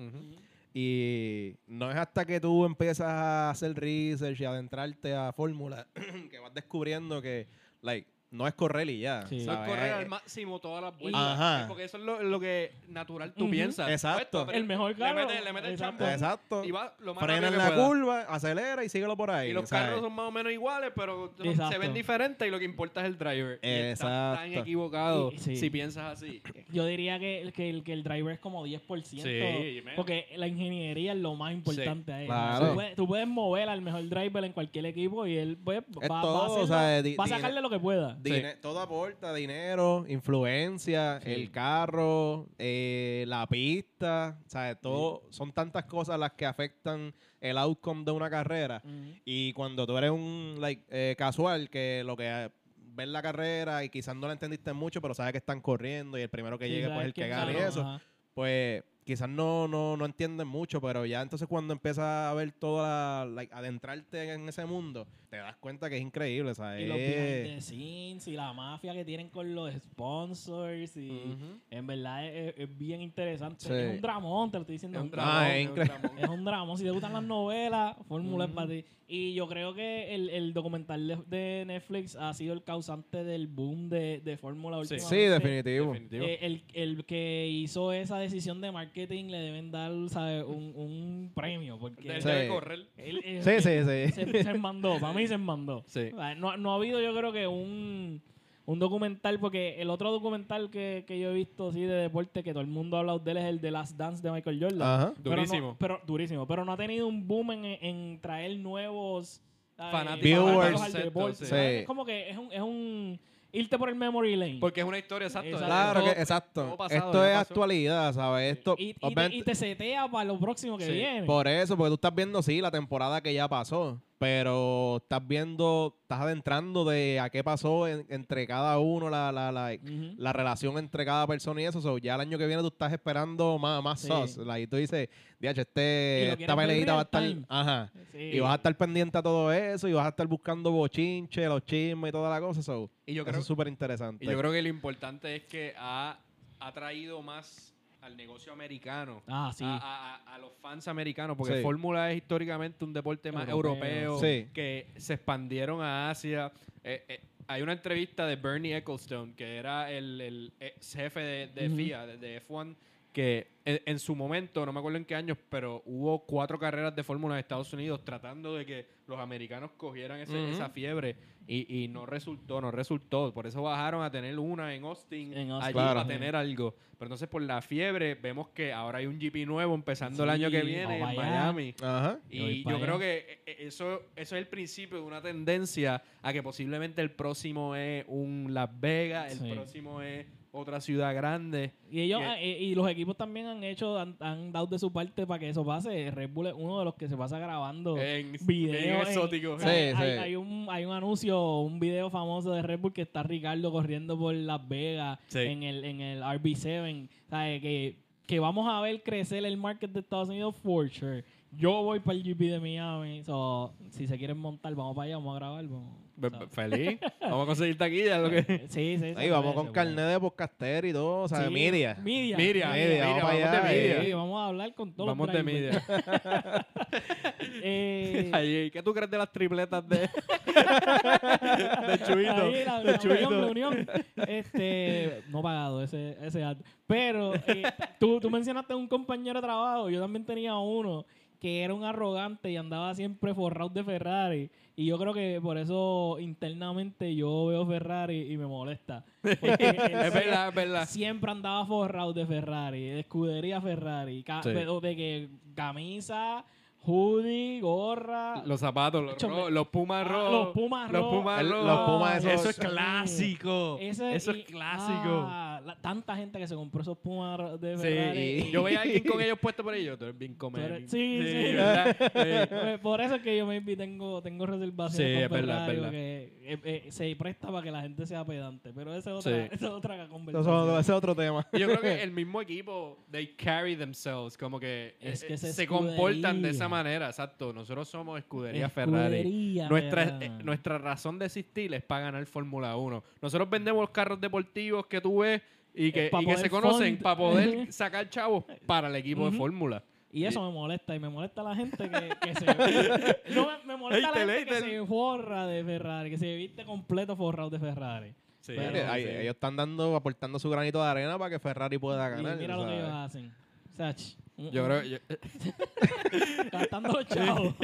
Y no es hasta que tú empiezas a hacer research y adentrarte a fórmula que vas descubriendo que, like, no es correr y ya. Sí. No es ¿sabes? correr Eh, al máximo todas las vueltas. Ajá. Porque eso es lo, lo que natural tú piensas. Exacto. Esto, El mejor le carro. mete, le mete el champú Exacto. y va lo más Frena en la pueda. curva, acelera y síguelo por ahí. Y los ¿sabes? carros son más o menos iguales, pero se ven diferentes y lo que importa es el driver. Y estás tan Exacto. equivocado Y- sí. si piensas así. Yo diría que, el- que, el, que el driver es como 10%. Sí, man. porque la ingeniería es lo más importante ahí. Claro. Tú, puedes, tú puedes mover al mejor driver en cualquier equipo y él pues, Es va, todo, va a, hacerlo- o sea, di- va a sacarle lo que pueda. Todo aporta dinero, influencia, Sí. el carro, eh, la pista, ¿sabes? Todo, son tantas cosas las que afectan el outcome de una carrera. Y cuando tú eres un like, eh, casual, que lo que eh, ves la carrera y quizás no la entendiste mucho, pero sabes que están corriendo y el primero que llegue pues el que gane y eso, pues quizás no, no, no entienden mucho, pero ya entonces cuando empiezas a ver toda la, like, adentrarte en ese mundo, te das cuenta que es increíble, ¿sabes? Y los behind the scenes y la mafia que tienen con los sponsors y en verdad es, es bien interesante. Sí. Es un dramón, te lo estoy diciendo. Es un Ah, dramón, es es un dramón. Es un drama. Si te gustan las novelas, Fórmula es Ujú. para ti. Y yo creo que el, el documental de, de Netflix ha sido el causante del boom de, de Fórmula Sí. Sí, definitivo. Definitivo. Eh, el, el que hizo esa decisión de marketing le deben dar ¿sabes? Un, un premio. Porque Sí. debe correr. él- él- Sí, sí, sí. Se, se mandó. Para mí se mandó. Sí. O sea, No, no ha habido, yo creo que un, un documental, porque el otro documental que, que yo he visto así de deporte que todo el mundo ha hablado de él es el de Last Dance de Michael Jordan. Ajá. Pero no- Durísimo. Pero, durísimo. Pero no ha tenido un boom en, en traer nuevos Fanáticos Viewers. al deporte. Es como que es un, es un irte por el memory lane. Porque es una historia exacta. Exacto. Claro que, exacto. pasado, Esto es pasó. actualidad, ¿sabes? Esto, y, y te, obviamente- y te setea para lo próximo que Sí. viene. Por eso, porque tú estás viendo, sí, la temporada que ya pasó, pero estás viendo, estás adentrando de a qué pasó en- entre cada uno, la, la, la, la relación entre cada persona y eso. So, ya el año que viene tú estás esperando más, más Sí. sauce. like, y tú dices, Y este, esta peleita va a estar... time. Ajá. Sí. Y vas a estar pendiente a todo eso y vas a estar buscando bochinche, los chismes y toda la cosa. So, Y yo eso creo es súper interesante. Y yo creo que lo importante es que ha, ha traído más al negocio americano. Ah, sí. A, a- a- a los fans americanos, porque Sí. Fórmula es históricamente un deporte más Europeo. europeo, Sí. que se expandieron a Asia. Eh, eh, hay una entrevista de Bernie Ecclestone, que era el, el ex jefe de. FIA, de, de F1, que en, en su momento, no me acuerdo en qué años, pero hubo cuatro carreras de Fórmula en Estados Unidos tratando de que los americanos cogieran ese- esa fiebre y, y no resultó, no resultó. Por eso bajaron a tener una en Austin, En Austin. allí Claro. para tener algo. Pero entonces por la fiebre vemos que ahora hay un GP nuevo empezando el año que viene en. Miami. Ajá. Y yo creo que eh, eso, eso es el principio de una tendencia a que posiblemente el próximo es un Las Vegas, el Sí. próximo es otra ciudad grande. Y ellos que- ah, eh, y los equipos también han hecho, han, han dado de su parte para que eso pase. Red Bull es uno de los que se pasa grabando En, videos. en en- exótico. o sea, hay, Sí, sí. hay un, hay un anuncio, un video famoso de Red Bull que está Ricardo corriendo por Las Vegas Sí. en el en el RB7. ¿sabes? Que, que vamos a ver crecer el market de Estados Unidos for sure. Yo voy para el GP de Miami. So, si se quieren montar, vamos para allá, vamos a grabar. Vamos, Be- Feliz. Vamos a conseguir taquilla. Lo que... Sí, sí. Ahí se vamos con carnet de podcaster y todo, o sea, Sí, media. Media. Media, Media, vamos para vamos allá, de media. Sí, vamos a hablar con todos Vamos los de media. eh, Ahí, ¿Qué tú crees de las tripletas de, de Chuito? Ahí, la, De la Chuito. unión, la unión. Este, no pagado ese, ese. Pero eh, tú, tú mencionaste un compañero de trabajo. Yo también tenía uno que era un arrogante y andaba siempre forrado de Ferrari. Y yo creo que por eso internamente yo veo Ferrari y me molesta. Es verdad, es verdad. Siempre andaba forrado de Ferrari, de escudería Ferrari. Sí. pero De que camisa, hoodie, gorra. Los zapatos, los, los pumas Ah, rojos. los pumas Los rojos. pumas El- rojos. los pumas esos- Eso es Sí. clásico. Ese- Eso y- es clásico. ah, la- tanta gente que se compró esos Pumas de Sí, Ferrari. y yo veía a alguien con ellos puestos por ellos. Tú eres bien comer. eres- sí, sí. ¿verdad? Sí. Por eso es que yo maybe tengo, tengo reservaciones Sí, con es verdad, es verdad. eh, eh, se presta para que la gente sea pedante. Pero esa es otra, Sí. esa es otra Eso, conversación. ese es otro tema. Yo creo que el mismo equipo, they carry themselves, como que, Es eh, que esa se comportan de escudería. Esa manera, exacto. Nosotros somos escudería Ferrari. Nuestra, eh, nuestra razón de existir es para ganar Fórmula 1. Nosotros vendemos carros deportivos que tú ves y que, y que se conocen fund- para poder sacar chavos para el equipo de. Fórmula. Y eso me molesta, y me molesta la gente que, que se... no, me, me molesta la gente que se forra de Ferrari, que se viste completo forrado de Ferrari. Sí, Pero-. Ellos están dando, aportando su granito de arena para que Ferrari pueda Y ganar. mira lo que ellos hacen. O sea, ch- Yo creo que gastando los chavos.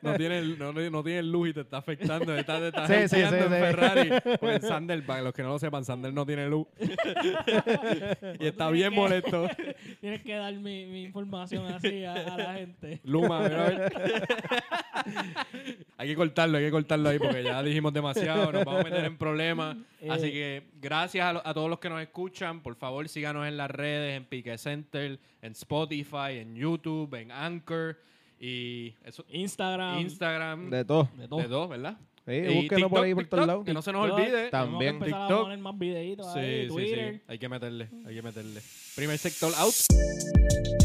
no tiene, no, no tiene luz y te está afectando. Está, te está Sí, sí, hateando sí, en sí. Ferrari. Porque en Sander, para los que no lo sepan, Sander no tiene luz. y está bien que- molesto. Tienes que dar mi, mi información así a, a la gente. Luma, mira a ver. Hay que cortarlo, hay que cortarlo ahí porque ya dijimos demasiado, nos vamos a meter en problemas. Así Eh. que gracias a, lo- a todos los que nos escuchan. Por favor, síganos en las redes, en Pique Center, en Spotify, en YouTube, en Anchor y eso, Instagram. Instagram. De todo. de todo. de dos, ¿verdad? Sí, Y búsquenlo por TikTok, ahí por TikTok, todos lados. Que no se nos Todo- olvide. También empezar a TikTok. poner más videitos Sí, ahí, sí, Twitter. sí. Hay que meterle, hay que meterle. Primer sector out.